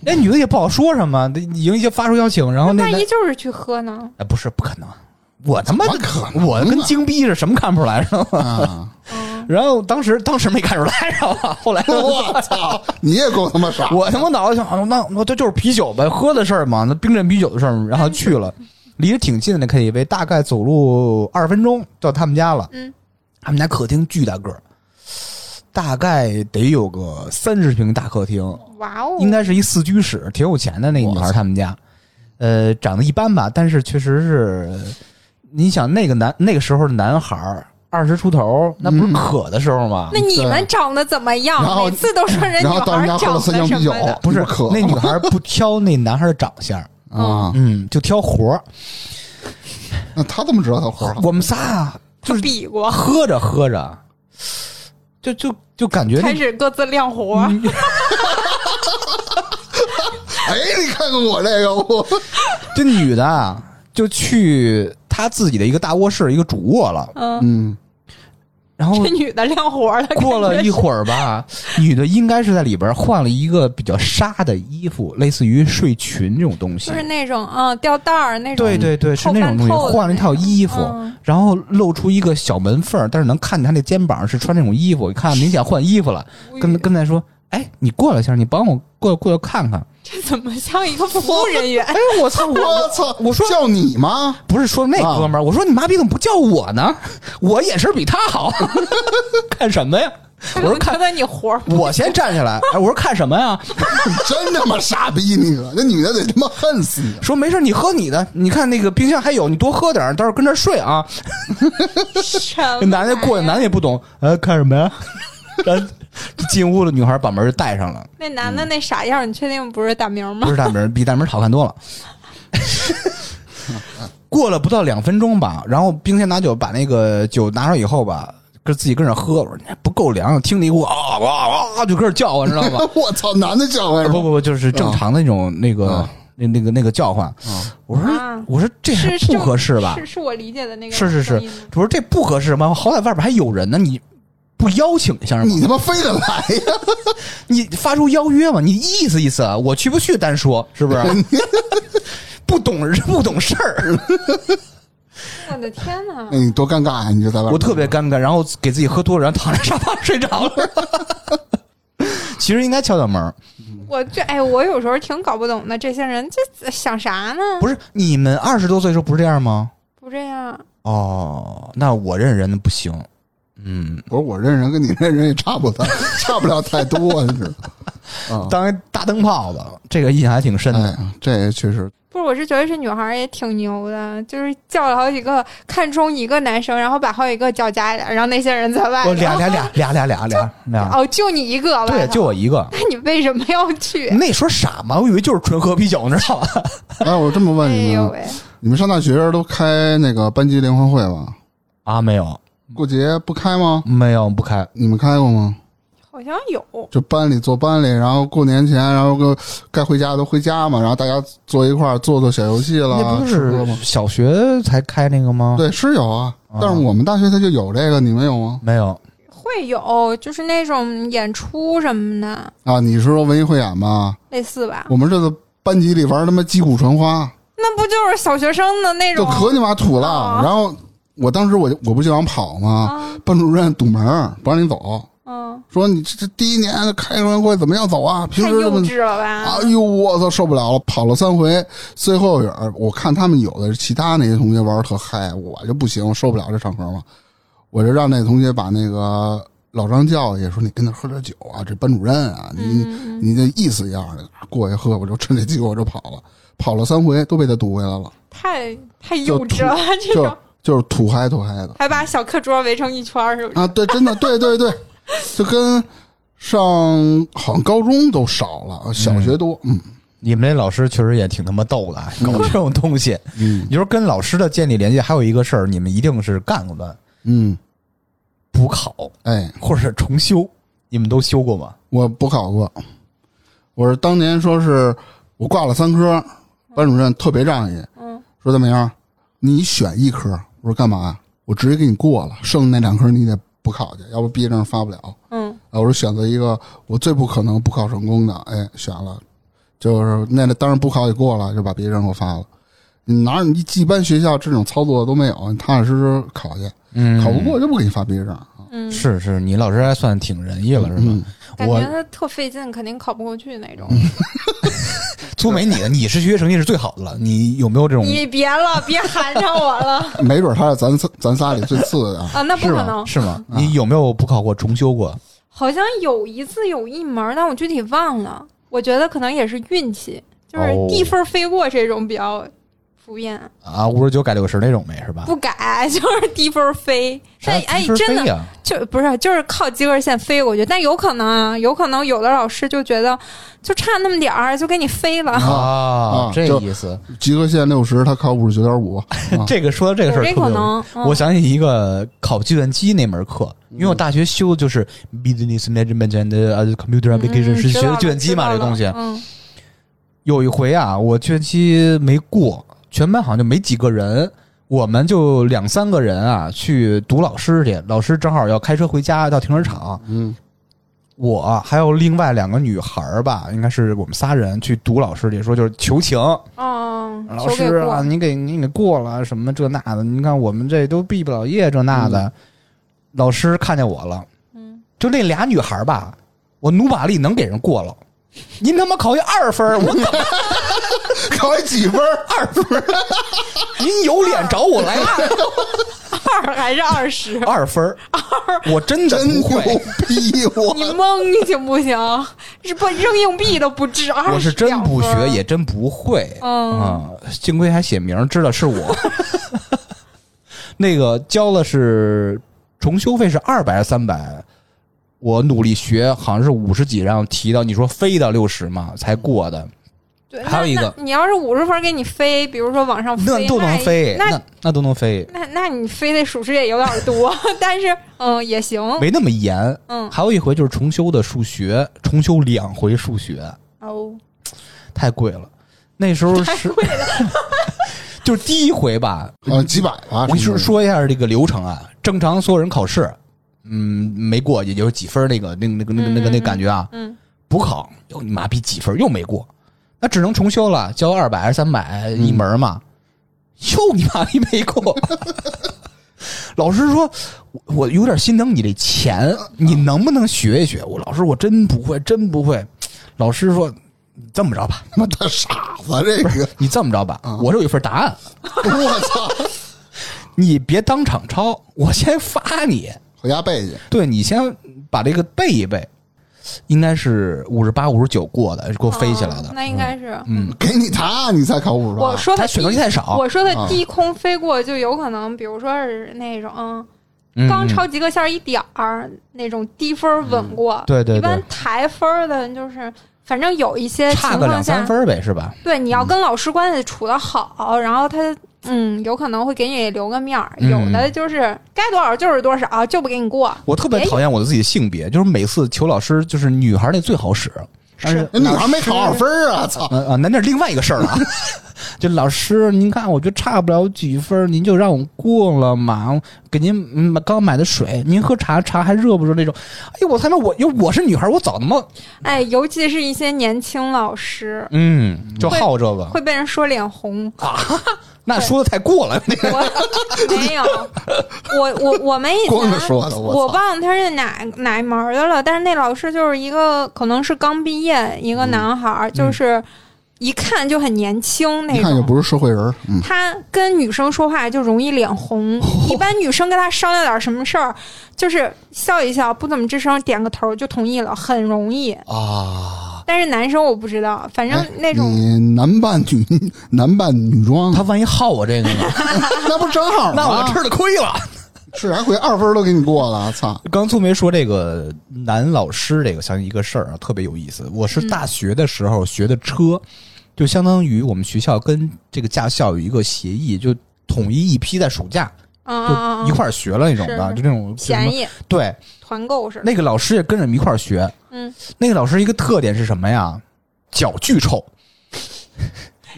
Speaker 2: 那女的也不好说什么，已经发出邀请，然后那男
Speaker 3: 万一就是去喝呢？
Speaker 2: 哎不是不可能，我他妈
Speaker 1: 的可
Speaker 2: 我跟精逼似的，什么看不出来是吧？
Speaker 1: 啊！
Speaker 3: 嗯，
Speaker 2: 然后当时当时没看出来，知道吧？<laughs> 后来
Speaker 1: 我操，你也够他妈傻！
Speaker 2: 我他妈脑子想，哦那那这就是啤酒呗，喝的事儿嘛，那冰镇啤酒的事儿，然后去了，离得挺近的 KTV，大概走路二十分钟到他们家了。
Speaker 3: 嗯，
Speaker 2: 他们家客厅巨大个儿，大概得有个三十平大客厅，
Speaker 3: 哇哦，
Speaker 2: 应该是一四居室，挺有钱的那个女孩他们家，呃，长得一般吧，但是确实是，你想那个男那个时候的男孩儿二十出头，那不是渴的时候吗？
Speaker 3: 那你们长得怎么
Speaker 1: 然
Speaker 3: 样？
Speaker 1: 后
Speaker 3: 每次都说人女
Speaker 1: 然后到人
Speaker 3: 孩
Speaker 1: 家喝了
Speaker 3: 长得什么的，
Speaker 2: 不是
Speaker 1: 渴。
Speaker 2: 那女孩不挑那男孩的长相，
Speaker 1: 啊，
Speaker 2: 嗯，就挑活儿。
Speaker 1: 那他怎么知道他活儿？
Speaker 2: 我们仨啊，
Speaker 3: 就比过，
Speaker 2: 喝着喝着，就就就感觉
Speaker 3: 开始各自亮活。<laughs>
Speaker 1: 哎，你看看我这个，我
Speaker 2: 这女的啊，就去她自己的一个大卧室，一个主卧了。
Speaker 3: 嗯，
Speaker 1: 嗯，
Speaker 2: 然后
Speaker 3: 这女的亮活了。
Speaker 2: 过了一，会儿吧，女的应该是在里边换了一个比较纱的衣服，类似于睡裙这种东西
Speaker 3: 就。是那种嗯吊带儿那种，
Speaker 2: 对对对，是那种东西，换了一套衣服，
Speaker 3: 嗯
Speaker 2: 然后露出一个小门缝儿，但是能看见她那肩膀是穿那种衣服，一看明显换衣服了，跟跟咱说：“哎，你过来一下，你帮我过过来看看。
Speaker 3: 这怎么像一个服务人员？
Speaker 2: 哎，我操，我
Speaker 1: 我操！
Speaker 2: 我说
Speaker 1: 叫你吗？
Speaker 2: 不是说那哥们儿，我说你妈逼怎么不叫我呢？我眼神比他好，<laughs> 看什么呀？我说看
Speaker 3: 看，你活儿
Speaker 2: 我先站起来，哎，我说看什么呀？
Speaker 1: 你 <laughs> 真他妈傻逼！你个那女的得他妈恨死你！
Speaker 2: 说没事，你喝你的，你看那个冰箱还有，你多喝点儿，到时候跟这睡啊。<laughs> 男的过去，男的也不懂，呃，看什么呀？<laughs> 进屋了，女孩把门就带上了，
Speaker 3: 那男的那傻样儿，你确定不是大明吗？
Speaker 2: 不是大明，比大明好看多了。过了不到两分钟吧，然后冰天拿酒把那个酒拿出来以后吧，跟自己跟那喝，我说你还不够凉，听了一股啊啊啊，就跟着叫唤，知道吗？<laughs>
Speaker 1: 我操，男的叫唤
Speaker 2: 不不不，就是正常的那种那个
Speaker 1: 啊
Speaker 2: 那那个那个叫唤。我说
Speaker 3: 啊
Speaker 2: 我说这还不合适吧？
Speaker 3: 是是我理解的那个
Speaker 2: 是是是我说这不合适吗？好歹外边还有人呢，你不邀请一下吗？
Speaker 1: 你他妈非得来呀！<laughs>
Speaker 2: 你发出邀约嘛？你意思意思啊？我去不去单说是不是？<laughs> 不懂 <laughs> 不懂事儿，
Speaker 3: 我的天哪！
Speaker 1: 哎，你多尴尬呀！你就在外边，
Speaker 2: 我特别尴尬，然后给自己喝多了，然后躺在沙发上睡着了。其实应该敲敲门，
Speaker 3: 我这哎，我有时候挺搞不懂的，这些人这想啥呢？
Speaker 2: 不是你们二十多岁的时候不是这样吗？
Speaker 3: 不这样，
Speaker 2: 哦，那我认识人的不行。嗯，
Speaker 1: 我说我认人跟你认人也差不多差不了太多，你知道？啊，
Speaker 2: 当一大灯泡子，这个印象还挺深的。
Speaker 1: 哎，这确实
Speaker 3: 不是，我是觉得这女孩也挺牛的，就是叫了好几个，看中一个男生，然后把好几个叫家里，让那些人在外
Speaker 2: 俩俩俩俩俩俩俩俩，
Speaker 3: 哦，就你一个吧？
Speaker 2: 对，就我一个。
Speaker 3: 那你为什么要去？
Speaker 2: 那时候傻吗，我以为就是纯喝啤酒，你知道吧？<laughs>
Speaker 1: 哎，我这么问
Speaker 3: 哎
Speaker 1: 你们，你们上大学时候都开那个班级联欢会吗？
Speaker 2: 啊，没有，
Speaker 1: 过节不开吗？
Speaker 2: 没有，不开。
Speaker 1: 你们开过吗？
Speaker 3: 好像有。
Speaker 1: 就班里坐班里，然后过年前，然后个该回家都回家嘛，然后大家坐一块儿做做小游戏了，
Speaker 2: 那不是？小学才开那个吗？，
Speaker 1: 对，是有啊，
Speaker 2: 啊
Speaker 1: 但是我们大学它就有这个，你们有吗？
Speaker 2: 没有。
Speaker 3: 会有，就是那种演出什么的，
Speaker 1: 啊，你是说文艺汇演吗？
Speaker 3: 类似吧？
Speaker 1: 我们这个班级里玩他妈击鼓传花，
Speaker 3: 那不就是小学生的那种？
Speaker 1: 就可你妈土了。
Speaker 3: 啊
Speaker 1: 然后我当时我就我不就想跑吗？
Speaker 3: 啊，
Speaker 1: 班主任堵门不让你走，
Speaker 3: 嗯，
Speaker 1: 说你这这第一年开联欢会怎么样走啊？平
Speaker 3: 太幼
Speaker 1: 时这么
Speaker 3: 稚了吧？
Speaker 1: 哎呦，我操，受不了了！跑了三回，最后边儿我看他们有的其他那些同学玩的特嗨，我就不行，受不了这场合嘛。我就让那同学把那个老张叫去，说你跟他喝点酒啊，这班主任啊，你、
Speaker 3: 嗯，
Speaker 1: 你这意思一样的，过去喝，我就趁这机会我就跑了，跑了三回都被他堵回来了，
Speaker 3: 太太幼稚了，这
Speaker 1: 就
Speaker 3: 种
Speaker 1: 就是土嗨土嗨的。
Speaker 3: 还把小课桌围成一圈儿，是不是？
Speaker 1: 啊，对，真的，对对对，就跟上好像高中都少了，小学多，嗯。
Speaker 2: 你们那老师确实也挺他妈逗的，啊，搞这种东西。<laughs>
Speaker 1: 嗯。
Speaker 2: 你说跟老师的建立联系，还有一个事儿，你们一定是干过的，
Speaker 1: 嗯，
Speaker 2: 补考
Speaker 1: 哎，
Speaker 2: 或者是重修，你们都修过吗？
Speaker 1: 我补考过，我是当年说是我挂了三科，班主任特别仗义，
Speaker 3: 嗯，
Speaker 1: 说怎么样，你选一科，我说干嘛？我直接给你过了，剩那两科你得补考去，要不毕业证发不了。
Speaker 3: 嗯，
Speaker 1: 啊，我说选择一个我最不可能补考成功的，哎，选了，就是那当然补考也过了，就把毕业证给我发了。你哪有你一般学校这种操作都没有，你踏踏实实考去，
Speaker 2: 嗯
Speaker 1: 考不过就不给你发毕业证啊。
Speaker 3: 嗯，
Speaker 2: 是是，你老师还算挺仁义了，是吧？
Speaker 1: 嗯
Speaker 2: 我
Speaker 3: 感觉他特费劲，肯定考不过去那种。<laughs>
Speaker 2: 苏梅，你的你是学习成绩是最好的了，你有没有这种
Speaker 3: 你别了，别寒碜我了 <laughs>
Speaker 1: 没准他是咱咱仨里最次的啊。
Speaker 3: 啊！那不？可能，
Speaker 2: 是吗？你有没有补考过、重修过？
Speaker 3: 好像有一次有一门儿，但我具体忘了。我觉得可能也是运气，就是
Speaker 2: 哦
Speaker 3: 低分飞过这种比较普遍，
Speaker 2: 啊，五十九改六十那种没是吧？
Speaker 3: 不改 <laughs> 就是低分飞。但哎，真的就不是就是靠及格线飞过去，但有可能啊，有可能有的老师就觉得就差那么点儿就给你飞了。<laughs>
Speaker 2: 啊
Speaker 1: 啊，
Speaker 2: 这
Speaker 1: 就
Speaker 2: 意思。
Speaker 1: 及格线六十，他考五十九点五。啊 <laughs>
Speaker 2: 这个说到这个事儿
Speaker 3: 可能嗯
Speaker 2: 我想起一个考计算机那门课，因为我大学修的就是 business management and uh, computer
Speaker 3: 嗯
Speaker 2: application，是学的计算机嘛，这东西。
Speaker 3: 嗯
Speaker 2: 有一回啊，我计算机没过，全班好像就没几个人，我们就两三个人啊去堵老师去。老师正好要开车回家，到停车场，
Speaker 1: 嗯
Speaker 2: 我还有另外两个女孩儿吧，应该是我们仨人去堵老师去，说就是求情，
Speaker 3: 哦，
Speaker 2: 老师啊，你给你给过了什么这那的，你看我们这都毕不了业这那的。老师看见我了，
Speaker 3: 嗯，
Speaker 2: 就那俩女孩儿吧，我努把力能给人过了。您他妈考一二分儿，我 <laughs>
Speaker 1: 考一几分？
Speaker 2: 二分，<laughs> 您有脸找我来 <laughs>
Speaker 3: 二还是二十？
Speaker 2: 二分二，我真的
Speaker 1: 真牛
Speaker 2: 不会，
Speaker 1: 逼！我
Speaker 3: 你蒙行不行？是不扔硬币都不止二十
Speaker 2: 我是真不学，也真不会。
Speaker 3: 嗯
Speaker 2: 啊，幸亏还写名，知道是我。那个交了是重修费是二百还是三百？我努力学，好像是五十几，然后提到你说飞到六十嘛才过的，
Speaker 3: 对，
Speaker 2: 还有一个
Speaker 3: 你要是五十分给你飞，比如说往上飞，
Speaker 2: 那都能飞，
Speaker 3: 那
Speaker 2: 那那都能飞，
Speaker 3: 那那你飞的属实也有点多，<laughs> 但是嗯也行，
Speaker 2: 没那么严。
Speaker 3: 嗯。
Speaker 2: 还有一回就是重修的数学，重修两回数学，
Speaker 3: 哦，
Speaker 2: 太贵了。那时候 <laughs> 是 <laughs> 就是第一回吧，
Speaker 1: 呃几百吧。
Speaker 2: 我跟你说
Speaker 1: 是？
Speaker 2: 说一下这个流程啊，正常所有人考试，嗯，没过，也就是几分那个那个那个那个那个那感觉啊。
Speaker 3: 嗯
Speaker 2: 补考又你妈逼几分又没过，那只能重修了，交二百还是三百一门嘛，又你妈逼没过。<laughs> 老师说，我我有点心疼你这钱，你能不能学一学？我老师我真不会，真不会。老师说，你这么着吧，
Speaker 1: 他妈的傻子，这个
Speaker 2: 你这么着吧，我这有一份答案，<laughs>
Speaker 1: 我操！
Speaker 2: 你别当场抄，我先发你。
Speaker 1: 回家背去。
Speaker 2: 对你先把这个背一背，应该是五十八、五十九过的，给我飞起来的。
Speaker 3: 哦那应该是。
Speaker 2: 嗯，
Speaker 1: 给你答案，你才考五十八。
Speaker 3: 我说的
Speaker 2: 他选择题太少。
Speaker 3: 我说的
Speaker 1: 啊
Speaker 3: 低空飞过，就有可能，比如说是那种
Speaker 2: 嗯
Speaker 3: 刚超及格线一点儿那种低分稳过。
Speaker 2: 嗯对对对
Speaker 3: 一般抬分的，就是反正有一些
Speaker 2: 差个两三，分呗，是吧？
Speaker 3: 对，你要跟老师关系处的好，然后他嗯有可能会给你留个面儿。
Speaker 2: 嗯
Speaker 3: 有的就是该多少就是多少，就不给你过。
Speaker 2: 我特别讨厌我的自己的性别，就是每次求老师，就是女孩那最好使，但是
Speaker 1: 那女孩没考二分啊！操！
Speaker 2: 啊啊，那那是另外一个事儿了啊。<laughs> 就老师，您看，我觉得差不了几分，您就让我过了嘛。给您嗯刚买的水，您喝茶，茶还热不热那种？哎呦，我他妈我因为我是女孩，我早他妈
Speaker 3: 哎，尤其是一些年轻老师
Speaker 2: 嗯就好这个，
Speaker 3: 会被人说脸红。
Speaker 2: 那说的太过了。那个
Speaker 3: 我没有，我我我们以前
Speaker 1: 光说的，
Speaker 3: 我
Speaker 1: 我！
Speaker 3: 忘了他是哪哪一门儿的了，但是那老师就是一个可能是刚毕业一个男孩儿，就是一看就很年轻那种。
Speaker 1: 一看就不是社会人
Speaker 3: 他跟女生说话就容易脸红，<laughs> 一般女生跟他商量点什么事儿，就是笑一笑，不怎么吱声，点个头就同意了，很容易。
Speaker 2: 啊，
Speaker 3: 但是男生我不知道，反正
Speaker 1: 哎
Speaker 3: 那种、
Speaker 1: 你男扮女 <laughs> 男扮女装，
Speaker 2: 他万一耗我这个呢？<laughs>
Speaker 1: 那不正好吗？
Speaker 2: 那我吃了亏了。
Speaker 1: 吃啥亏？二分都给你过了，操！
Speaker 2: 刚粗梅说这个男老师这个想起一个事儿啊，特别有意思。我是大学的时候学的车，就相当于我们学校跟这个驾校有一个协议，就统一一批在暑假就一块儿学了那种的，
Speaker 3: 是
Speaker 2: 就那种。
Speaker 3: 便宜
Speaker 2: 对，
Speaker 3: 团购似的。
Speaker 2: 那个老师也跟着我们一块儿学。
Speaker 3: 嗯，
Speaker 2: 那个老师一个特点是什么呀？脚巨臭。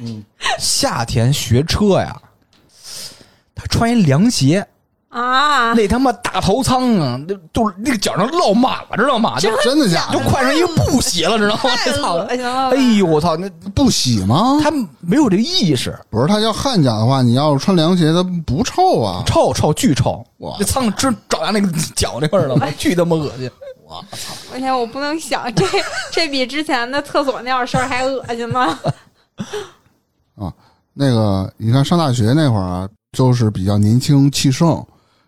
Speaker 2: 嗯，夏天学车呀，他穿一凉鞋，
Speaker 3: 啊，
Speaker 2: 那他妈大头苍啊，那都那个脚上落满了，知道吗？就
Speaker 1: 真的假的？
Speaker 2: 就快成一个布鞋了，知道吗？
Speaker 3: 太
Speaker 2: 这操！
Speaker 3: 恶心了！
Speaker 2: 哎呦，我操！那
Speaker 1: 不洗吗？
Speaker 2: 他没有这个意识，
Speaker 1: 不是，他要汗脚的话，你要是穿凉鞋，他不臭啊。
Speaker 2: 臭臭巨臭！
Speaker 1: 哇
Speaker 2: 那苍真找牙那个脚那块儿了，巨他妈恶心！
Speaker 3: 我 <laughs> 天，我不能想，这这比之前的厕所那点事儿还恶心呢。<laughs>
Speaker 1: 那个，你看上大学那会儿啊，就是比较年轻气盛，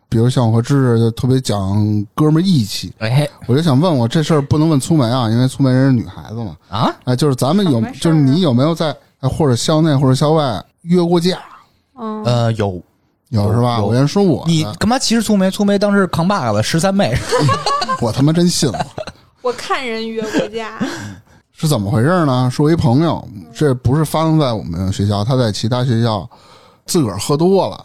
Speaker 1: 比如像我和芝芝就特别讲哥们儿义气。
Speaker 2: 哎
Speaker 1: 我就想问我这事儿不能问粗梅啊，因为粗梅人是女孩子嘛。
Speaker 2: 啊，
Speaker 1: 哎，就是咱们有就是你有没有在哎或者校内或者校外约过架？
Speaker 3: 嗯，
Speaker 2: 呃，有
Speaker 1: 有是吧？
Speaker 2: 有
Speaker 1: 我先说我的，
Speaker 2: 你干嘛歧视粗梅？粗梅当时扛把子十三妹，<laughs> <laughs>
Speaker 1: 我他妈真信了。<laughs>
Speaker 3: 我看人约过架，
Speaker 1: 是怎么回事呢？是我一朋友，这不是发生在我们学校，他在其他学校自个儿喝多了，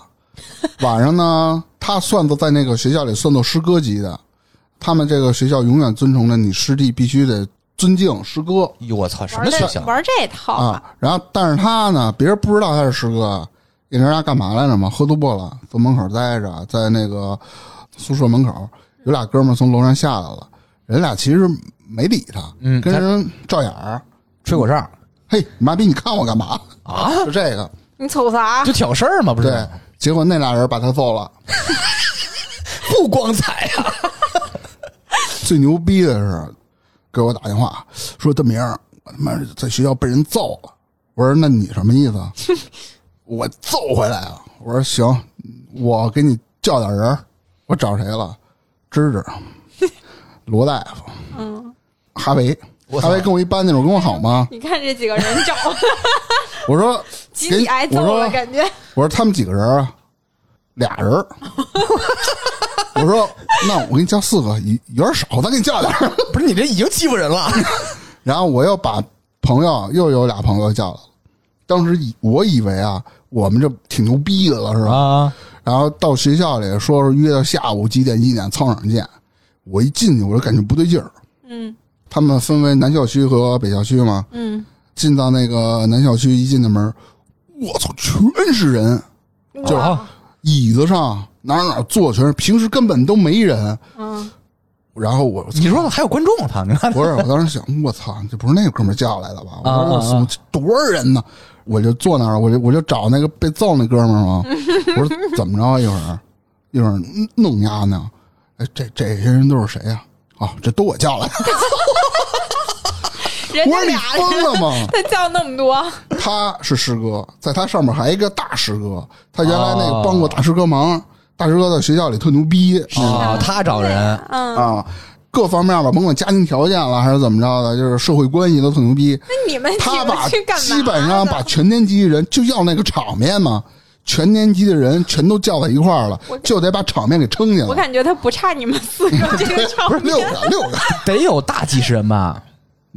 Speaker 1: 晚上呢，他算作在那个学校里算作师哥级的，他们这个学校永远尊崇着你师弟必须得尊敬师哥
Speaker 2: 哟我操，什
Speaker 3: 玩
Speaker 2: 么学校？
Speaker 3: 玩这套
Speaker 1: 啊。然后，但是他呢，别人不知道他是师哥，你知道他干嘛来着嘛？喝多了，坐门口待着，在那个宿舍门口，有俩哥们儿从楼上下来了，人俩其实没理他，
Speaker 2: 嗯
Speaker 1: 跟人照眼儿。
Speaker 2: 吹口哨
Speaker 1: 嘿，妈逼，你看我干嘛？
Speaker 2: 啊？<laughs>
Speaker 1: 就这个，
Speaker 3: 你瞅啥
Speaker 2: 就？挑事儿嘛，不是？
Speaker 1: 对。结果那俩人把他揍了。<laughs>
Speaker 2: 不光彩啊！
Speaker 1: 最牛逼的是，给我打电话说：“大明儿，我他妈在学校被人揍了。”我说：“那你什么意思？”我揍回来啊！我说：“行，我给你叫点人。”我找谁了？芝芝、<laughs> 罗大夫、
Speaker 3: 嗯，
Speaker 1: 哈维。哈维跟我一般那种，跟我好吗？
Speaker 3: 你看这几个人找 <laughs>
Speaker 1: 我说 <laughs>
Speaker 3: 集体挨揍
Speaker 1: 我说
Speaker 3: 了，感觉。
Speaker 1: 我说他们几个人啊，俩人儿。我说那我给你叫四个，有有点少，咱给你叫点儿。
Speaker 2: 不是你这已经欺负人了。
Speaker 1: 然后我又把朋友又有俩朋友叫来了。当时以我以为啊，我们这挺牛逼的了，是吧？
Speaker 2: 啊，
Speaker 1: 然后到学校里说是约到下午几点几点操场见。我一进去我就感觉不对劲儿。
Speaker 3: 嗯
Speaker 1: 他们分为南校区和北校区嘛。
Speaker 3: 嗯，
Speaker 1: 进到那个南校区，一进那门，我操，全是人，
Speaker 2: 就
Speaker 3: 是
Speaker 1: 椅子上哪儿哪儿坐全是，平时根本都没人。
Speaker 3: 嗯，
Speaker 1: 然后我
Speaker 2: 你说还有观众他？你看
Speaker 1: 不是，我当时想，我操，这不是那个哥们叫来的吧？我
Speaker 2: 啊
Speaker 1: 说多少人呢？我就坐那儿，我就我就找那个被揍那哥们儿嘛。我说 <laughs> 怎么着啊？一会儿一会儿弄丫呢？哎，这这些人都是谁呀、啊？这都我叫来的。<laughs> 我说你
Speaker 3: 人家俩
Speaker 1: 疯了吗？<laughs>
Speaker 3: 他叫那么多，
Speaker 1: 他是师哥，在他上面还一个大师哥，他原来那个
Speaker 2: 哦
Speaker 1: 帮过大师哥忙，大师哥在学校里特牛逼
Speaker 2: 啊，他找人
Speaker 3: 嗯，
Speaker 1: 啊，各方面吧，甭管家庭条件了还是怎么着的，就是社会关系都特牛逼。
Speaker 3: 那你们
Speaker 1: 他把？基本上把全年级人就要那个场面嘛，全年级的人全都叫在一块儿了，就得把场面给撑起来。
Speaker 3: 我感觉他不差你们四个这个场 <laughs>
Speaker 1: 不是六。个六个，<laughs>
Speaker 2: 得有大几十人吧？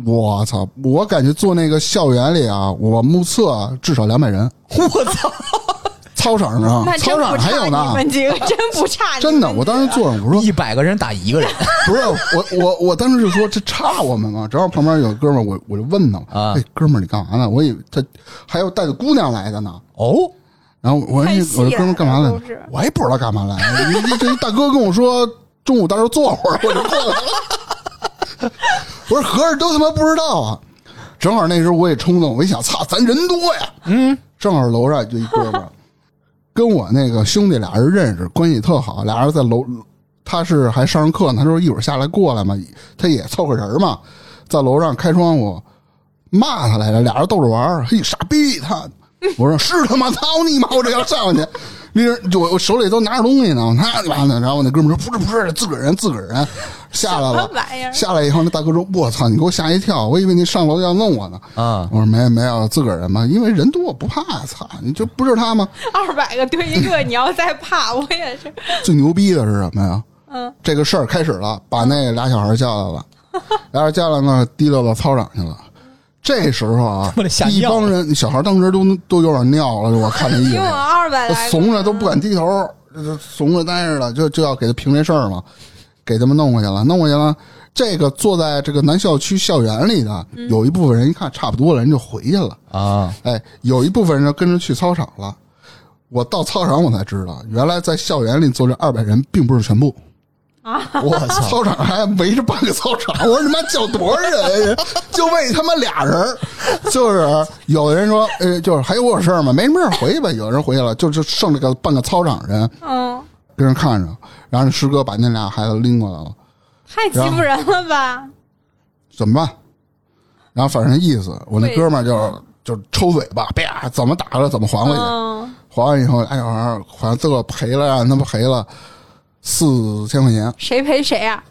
Speaker 1: 我操！我感觉做那个校园里啊，我目测至少两百人。
Speaker 2: 我操！
Speaker 1: 操场上操场还有呢
Speaker 3: 你，们几个，真不差
Speaker 1: 真的，我当时坐上，我说
Speaker 2: 一百个人打一个人 <laughs>
Speaker 1: 不是我我我当时就说这差我们吗？正好旁边有哥们儿，我我就问他，
Speaker 2: 啊
Speaker 1: 哎，哥们儿你干嘛呢？我以为他还有带着姑娘来的呢。
Speaker 2: 哦，
Speaker 1: 然后我说你我说哥们儿干嘛来？我也不知道干嘛来。这一大哥跟我说中午到时候坐会儿，我就过来了。<laughs> 我说合着都他妈不知道啊！正好那时候我也冲动，我一想，操，咱人多呀。
Speaker 2: 嗯，
Speaker 1: 正好楼上就一哥们儿，跟我那个兄弟俩人认识，关系特好，俩人在楼，他是还上课呢，他说一会儿下来过来嘛，他也凑个人嘛，在楼上开窗户骂他来着，俩人逗着玩儿，嘿，傻逼他！我说是他妈操你妈！我这要上去，那人就我我手里都拿着东西呢，他妈的！然后我那哥们儿说不是不是，自个儿人自个儿人下来
Speaker 3: 什
Speaker 1: 了
Speaker 3: 么，玩意儿？
Speaker 1: 下来以后那大哥说：“我操，你给我吓一跳，我以为你上楼要弄我呢。”
Speaker 2: 啊，
Speaker 1: 我说没没有，自个儿人嘛，因为人多我不怕，操，你就不是他吗？<laughs>
Speaker 3: 二百个对一个，你要再怕，我也是。
Speaker 1: 最牛逼的是什么呀？<laughs>
Speaker 3: 嗯，
Speaker 1: 这个事儿开始了，把那俩小孩叫来了，俩人叫来呢，提溜到操场去了。这时候啊一帮人小孩当时都都有点尿了，我看那意思，<laughs>
Speaker 3: 二百来，
Speaker 1: 怂着都不敢低头，这怂着呆着了，就就要给他评这事儿嘛，给他们弄过去了，弄过去了。这个坐在这个南校区校园里的，有一部分人一看差不多了，人就回去了。
Speaker 2: 啊，
Speaker 1: 哎，有一部分人跟着去操场了。我到操场我才知道，原来在校园里坐这二百人并不是全部。
Speaker 2: 我操！
Speaker 1: 操场还围着半个操场，我说你妈叫多少人？就为他妈俩人，就是有的人说，呃，就是还有我事儿吗？没什么事儿，回去吧。有人回去了，就就剩这个半个操场人
Speaker 3: 嗯，
Speaker 1: 跟人看着，然后师哥把那俩孩子拎过来了，
Speaker 3: 太欺负人了吧？
Speaker 1: 怎么办？然后反正意思，我那哥们儿就就抽嘴巴，啪，怎么打了怎么还回去。
Speaker 3: 嗯，
Speaker 1: 还完以后，哎呀，好像最后赔了，让他们赔了四千块钱。
Speaker 3: 谁赔谁啊？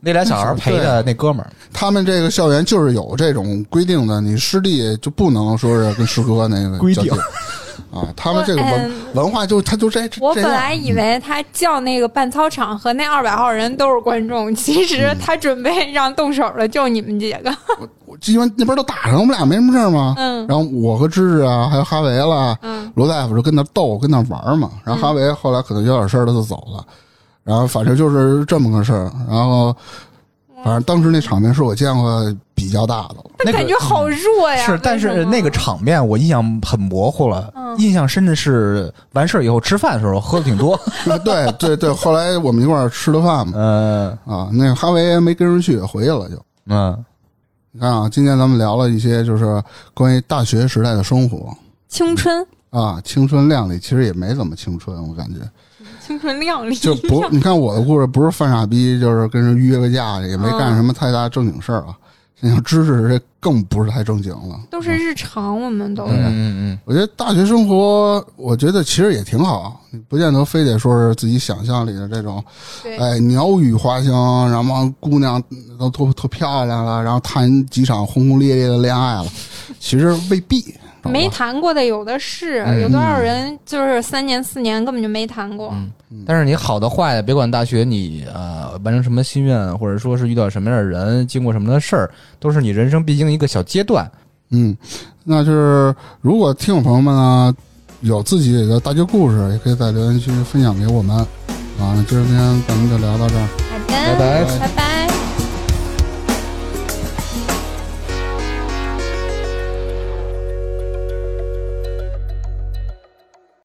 Speaker 2: 那俩小孩赔的那哥们儿，
Speaker 1: 他们这个校园就是有这种规定的，你师弟就不能说是跟师哥那个
Speaker 2: 规定 <laughs>
Speaker 1: 啊。他们这个文
Speaker 3: 嗯
Speaker 1: 文化就他就这这
Speaker 3: 我。本来以为他叫那个办操场和那二百号人都是观众，其实他准备让动手的就你们几个。
Speaker 1: 我因为那边都打上，我们俩没什么事儿嘛。
Speaker 3: 嗯
Speaker 1: 然后我和芝芝啊，还有哈维啦，
Speaker 3: 嗯
Speaker 1: 罗大夫就跟那逗，跟那玩嘛。然后哈维后来可能有点事儿，他就走了。然后反正就是这么个事儿。然后反正当时那场面是我见过比较大的了。
Speaker 2: 那
Speaker 3: 感觉好弱呀！
Speaker 2: 是，但是那个场面我印象很模糊了，
Speaker 3: 嗯
Speaker 2: 印象深的是完事儿以后吃饭的时候喝的挺多，<laughs>
Speaker 1: 啊对对对，后来我们一块儿吃的饭嘛。
Speaker 2: 嗯
Speaker 1: 啊，那个哈维没跟人去，回去了就。
Speaker 2: 嗯，
Speaker 1: 你看啊，今天咱们聊了一些就是关于大学时代的生活
Speaker 3: 青春，
Speaker 1: 啊，青春靓丽，其实也没怎么青春，我感觉
Speaker 3: 青春靓丽，
Speaker 1: 就不，你看我的故事不是犯傻逼，就是跟人约个架，也没干什么太大正经事儿啊。你像知识这更不是太正经了，
Speaker 3: 都是日常，我们都
Speaker 2: 嗯嗯
Speaker 1: 我觉得大学生活，我觉得其实也挺好，你不见得非得说是自己想象里的这种，
Speaker 3: 对，
Speaker 1: 哎，鸟语花香，然后姑娘都特特漂亮了，然后谈几场轰轰烈烈的恋爱了，其实未必。
Speaker 3: 没谈过的有的是，
Speaker 2: 嗯
Speaker 3: 有多少人就是三年四年根本就没谈过。
Speaker 2: 嗯。但是你好的坏的，别管大学你呃完成什么心愿，或者说是遇到什么样的人，经过什么样的事儿，都是你人生必经的一个小阶段。
Speaker 1: 嗯，那就是如果听友朋友们呢有自己的大学故事，也可以在留言区分享给我们。啊，那今天咱们就聊到这儿。
Speaker 3: 好的，
Speaker 2: 拜拜
Speaker 3: 拜拜。